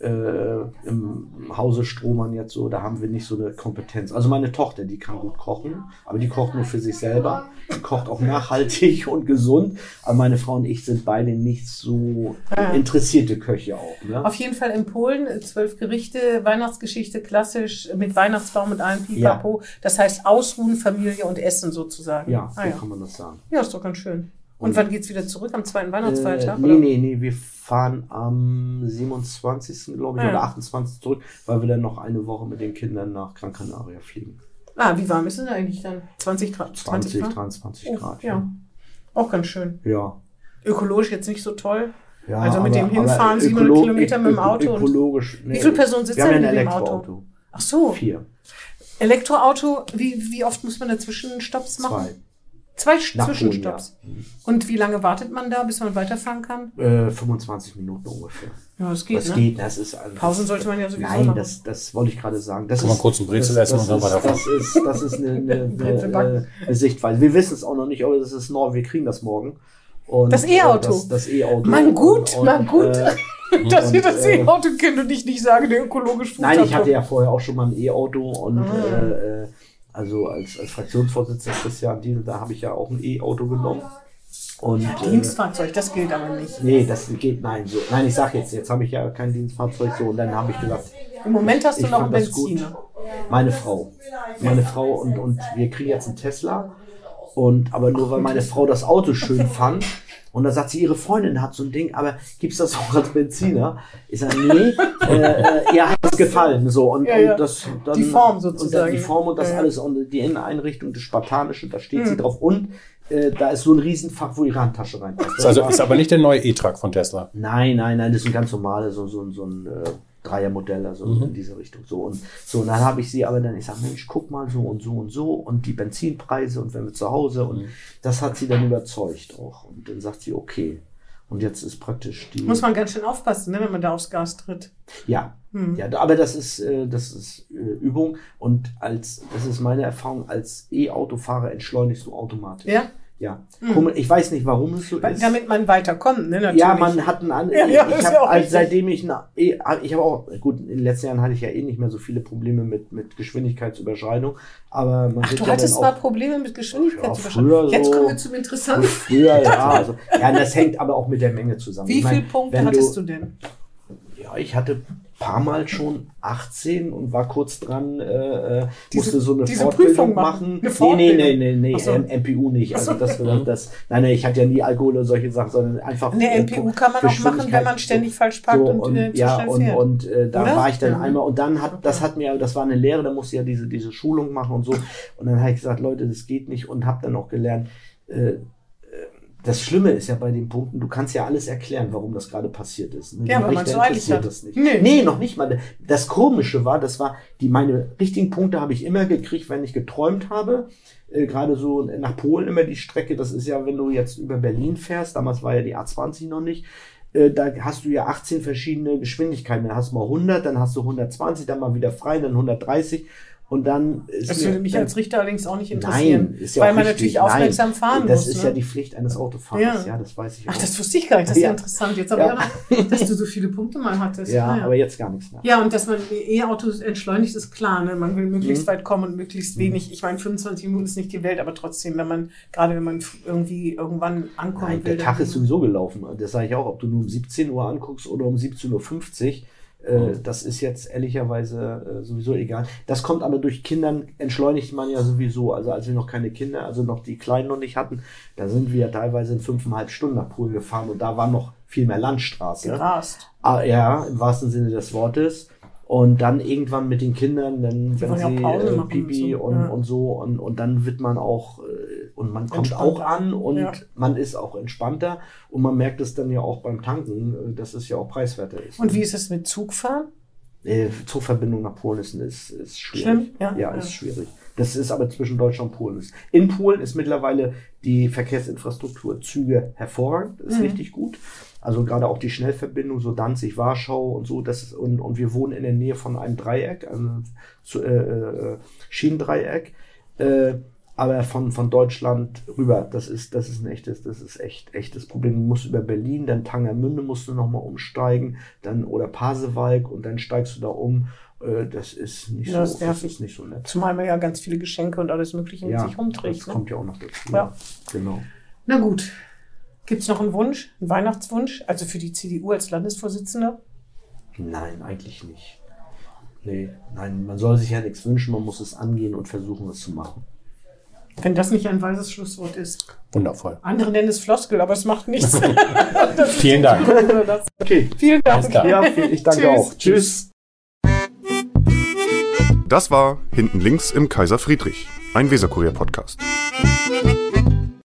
äh, im Hause Strohmann jetzt so, da haben wir nicht so eine Kompetenz. Also meine Tochter, die kann gut kochen, aber die kocht nur für sich selber, die kocht auch nachhaltig und gesund, aber meine Frau und ich sind beide nicht so interessierte Köche auch. Ne? Auf jeden Fall in Polen äh, zwölf Gerichte, Weihnachtsgeschichte klassisch äh, mit Weihnachtsbaum und allem Pipapo. Das heißt Ausruhen, Familie und Essen sozusagen. Ja, ah, so ja. kann man das sagen. ja, ist doch ganz schön. Und, wann geht's wieder zurück? Am zweiten Weihnachtsfeiertag? Äh, oder? nee, nee, nee, wir fahren am 27. glaube ich Ah, ja. oder 28. zurück, weil wir dann noch eine Woche mit den Kindern nach Gran Canaria fliegen. Ah, wie warm ist es denn eigentlich dann? 20 Grad? 20, Grad? 23 Oh, Grad. ja. Auch ganz schön. Ja. Ökologisch jetzt nicht so toll. ja Also mit dem Hinfahren aber 700 ökolo- Kilometer mit dem Auto und- Ökologisch. Wie viele Personen sitzen ja ein in dem Auto? Elektroauto. Ach so. Vier. Elektroauto, wie, wie oft muss man dazwischen Stops machen? Zwei. Zwei Nach Zwischenstopps. Polen, Und wie lange wartet man da, bis man weiterfahren kann? ja. Äh, 25 Minuten ungefähr. Ja, das geht, das ne? geht, das ist ein, Pausen sollte man ja sowieso Nein, machen. das, das wollte ich gerade sagen. Das Kann man ist, kurz einen Brezel das, essen das und dann weiterfahren. Das ist, das ist eine, eine, eine, äh, eine Sichtweise. Wir wissen es auch noch nicht, aber das ist neu. Wir kriegen das morgen. Und, Das E-Auto. äh, Das, das E-Auto. Man gut, Und- man gut. Äh, Dass und, wir das äh, E-Auto kennen und ich nicht sage, der ökologisch nein, ich hatte ja vorher auch schon mal ein E-Auto und Ah. äh, äh, also als, als Fraktionsvorsitzender Christian Diesel, da habe ich ja auch ein E-Auto genommen. Und, äh, Dienstfahrzeug, das gilt aber nicht. Nee, das geht, nein, so. Nein, ich sag jetzt, jetzt habe ich ja kein Dienstfahrzeug so und dann habe ich gesagt, Im Moment hast du Ich noch einen. Benziner. meine Frau. Meine Frau und, und wir kriegen jetzt einen Tesla. Und aber nur weil meine Frau das Auto schön fand. Und dann sagt sie, ihre Freundin hat so ein Ding, aber gibt's das auch als Benziner? Ich sage, nee, äh, äh, ihr hat das gefallen. So, und, Ja, ja. und das dann, Die Form Und sozusagen. dann die Form und das Ja, alles und die Inneneinrichtung, das Spartanische, da steht Hm. sie drauf. Und äh, da ist so ein Riesenfach, wo ihre Handtasche reinpasst. Ist also ist aber nicht der neue E-Truck von Tesla. Nein, nein, nein, das ist ein ganz normales, so, so, so ein äh, Dreiermodell, also Mhm. in diese Richtung. So und so, und dann habe ich sie aber dann, ich sage, Mensch, guck mal so und so und so und die Benzinpreise und wenn wir zu Hause und Mhm. das hat sie dann überzeugt auch. Und dann sagt sie, okay. Und jetzt ist praktisch die. Muss man ganz schön aufpassen, ne, wenn man da aufs Gas tritt. Ja, Hm. ja, aber das ist, äh, das ist äh, Übung und als, das ist meine Erfahrung, als E-Autofahrer entschleunigst du automatisch. Ja? Ja. Komisch, Ich weiß nicht, warum es so Weil- ist. Damit man weiterkommt, ne, natürlich. Ja, man hat einen anderen. Ja, ja, ich habe ja auch also seitdem ich na, eh, ich habe auch gut in den letzten Jahren hatte ich ja eh nicht mehr so viele Probleme mit mit Geschwindigkeitsüberschreitung, aber man Ach, du hattest dann mal auch Probleme mit Geschwindigkeit Ja, Jetzt kommen wir zum Interessanten. früher ja, also ja, das hängt aber auch mit der Menge zusammen. Wie Ich mein, viele Punkte wenn hattest du denn? Ich hatte ein paar Mal schon 18 und war kurz dran, äh, äh, Diese- musste so eine Fortbildung Prüfung machen. machen. Eine Nee, nee, nee, nee, nee, so. MPU nicht. Also das, das, das, nein, nein, ich hatte ja nie Alkohol oder solche Sachen, sondern einfach. Eine äh, MPU kann man auch machen, wenn man ständig falsch parkt So, und, äh, zu ja, schnell und, fährt. und äh, da Oder? war ich dann Mhm. einmal und dann hat das hat mir das war eine Lehre, da musste ich ja diese diese Schulung machen und so und dann habe ich gesagt, Leute, das geht nicht und habe dann auch gelernt äh, äh, das Schlimme ist ja bei den Punkten, du kannst ja alles erklären, warum das gerade passiert ist. Ne? Ja, Die weil man Richter so eilig interessiert hat. das nicht. Nee. Nee, noch nicht mal. Das Komische war, das war, die meine richtigen Punkte habe ich immer gekriegt, wenn ich geträumt habe. Äh, Gerade so nach Polen immer die Strecke, das ist ja, wenn du jetzt über Berlin fährst, damals war ja die A20 noch nicht, äh, da hast du ja 18 verschiedene Geschwindigkeiten. Dann hast du mal 100, dann hast du 120, dann mal wieder frei, dann 130 und dann ist Das würde mich als Richter allerdings auch nicht interessieren. Nein, ist ja weil auch man richtig. natürlich aufmerksam Nein, fahren das muss. ist ne? ja die Pflicht eines Autofahrers, ja, Ja. das weiß ich Ach, auch. das wusste ich gar nicht. Das ist ja, Ja. interessant. Jetzt aber Ja. dass du so viele Punkte mal hattest. ja, Naja. aber jetzt gar nichts mehr. Ja, und dass man E-Autos entschleunigt, ist klar. Ne? Man will möglichst Mhm. weit kommen und möglichst wenig. Ich meine, 25 Minuten ist nicht die Welt, aber trotzdem, wenn man, gerade wenn man irgendwie irgendwann ankommen Nein, will. der Tag ist sowieso gelaufen. Das sage ich auch, ob du nur um 17 Uhr anguckst oder um 17.50 Uhr. Äh, das ist jetzt ehrlicherweise äh, sowieso egal. Das kommt aber durch Kindern, entschleunigt man ja sowieso. Also als wir noch keine Kinder, also noch die Kleinen noch nicht hatten, da sind wir teilweise in fünfeinhalb Stunden nach Polen gefahren und da war noch viel mehr Landstraße. gerast. Ah, ja, im wahrsten Sinne des Wortes. Und dann irgendwann mit den Kindern, dann, wenn wollen ja sie Pause äh, Pipi und so, und, ja. und so und, und dann wird man auch äh, und man kommt auch an und Ja. man ist auch entspannter und man merkt es dann ja auch beim Tanken, äh, dass es ja auch preiswerter ist. Und wie ist es mit Zugfahren? äh, Zugverbindung nach Polen ist, ist, ist schwierig. Schlimm? Ja. ja, Ja. ist schwierig. Das ist aber zwischen Deutschland und Polen. In Polen ist mittlerweile die Verkehrsinfrastruktur Züge hervorragend, ist Mhm. richtig gut. Also gerade auch die Schnellverbindung, so Danzig, Warschau und so, das ist, und, und wir wohnen in der Nähe von einem Dreieck, einem zu, äh, äh, Schienendreieck. Äh, aber von, von Deutschland rüber, das ist, das ist ein echtes, das ist echt, echtes Problem. Du musst über Berlin, dann Tangermünde musst du nochmal umsteigen, dann oder Pasewalk und dann steigst du da um. Äh, Das ist nicht Das so, das ist nicht so nett. Zumal man ja ganz viele Geschenke und alles Mögliche mit Ja, sich rumträgt. das Ne? kommt ja auch noch dazu. Ja. Genau. Na gut. Gibt es noch einen Wunsch, einen Weihnachtswunsch? Also für die CDU als Landesvorsitzender? Nein, eigentlich nicht. Nee, nein, man soll sich ja nichts wünschen, man muss es angehen und versuchen, es zu machen. Wenn das nicht ein weises Schlusswort ist. Wundervoll. Andere nennen es Floskel, aber es macht nichts. Vielen Dank. Okay. Vielen Dank. klar. Ja, ich danke Tschüss. auch. Tschüss. Das war Hinten links im Kaiser Friedrich, ein Weserkurier-Podcast.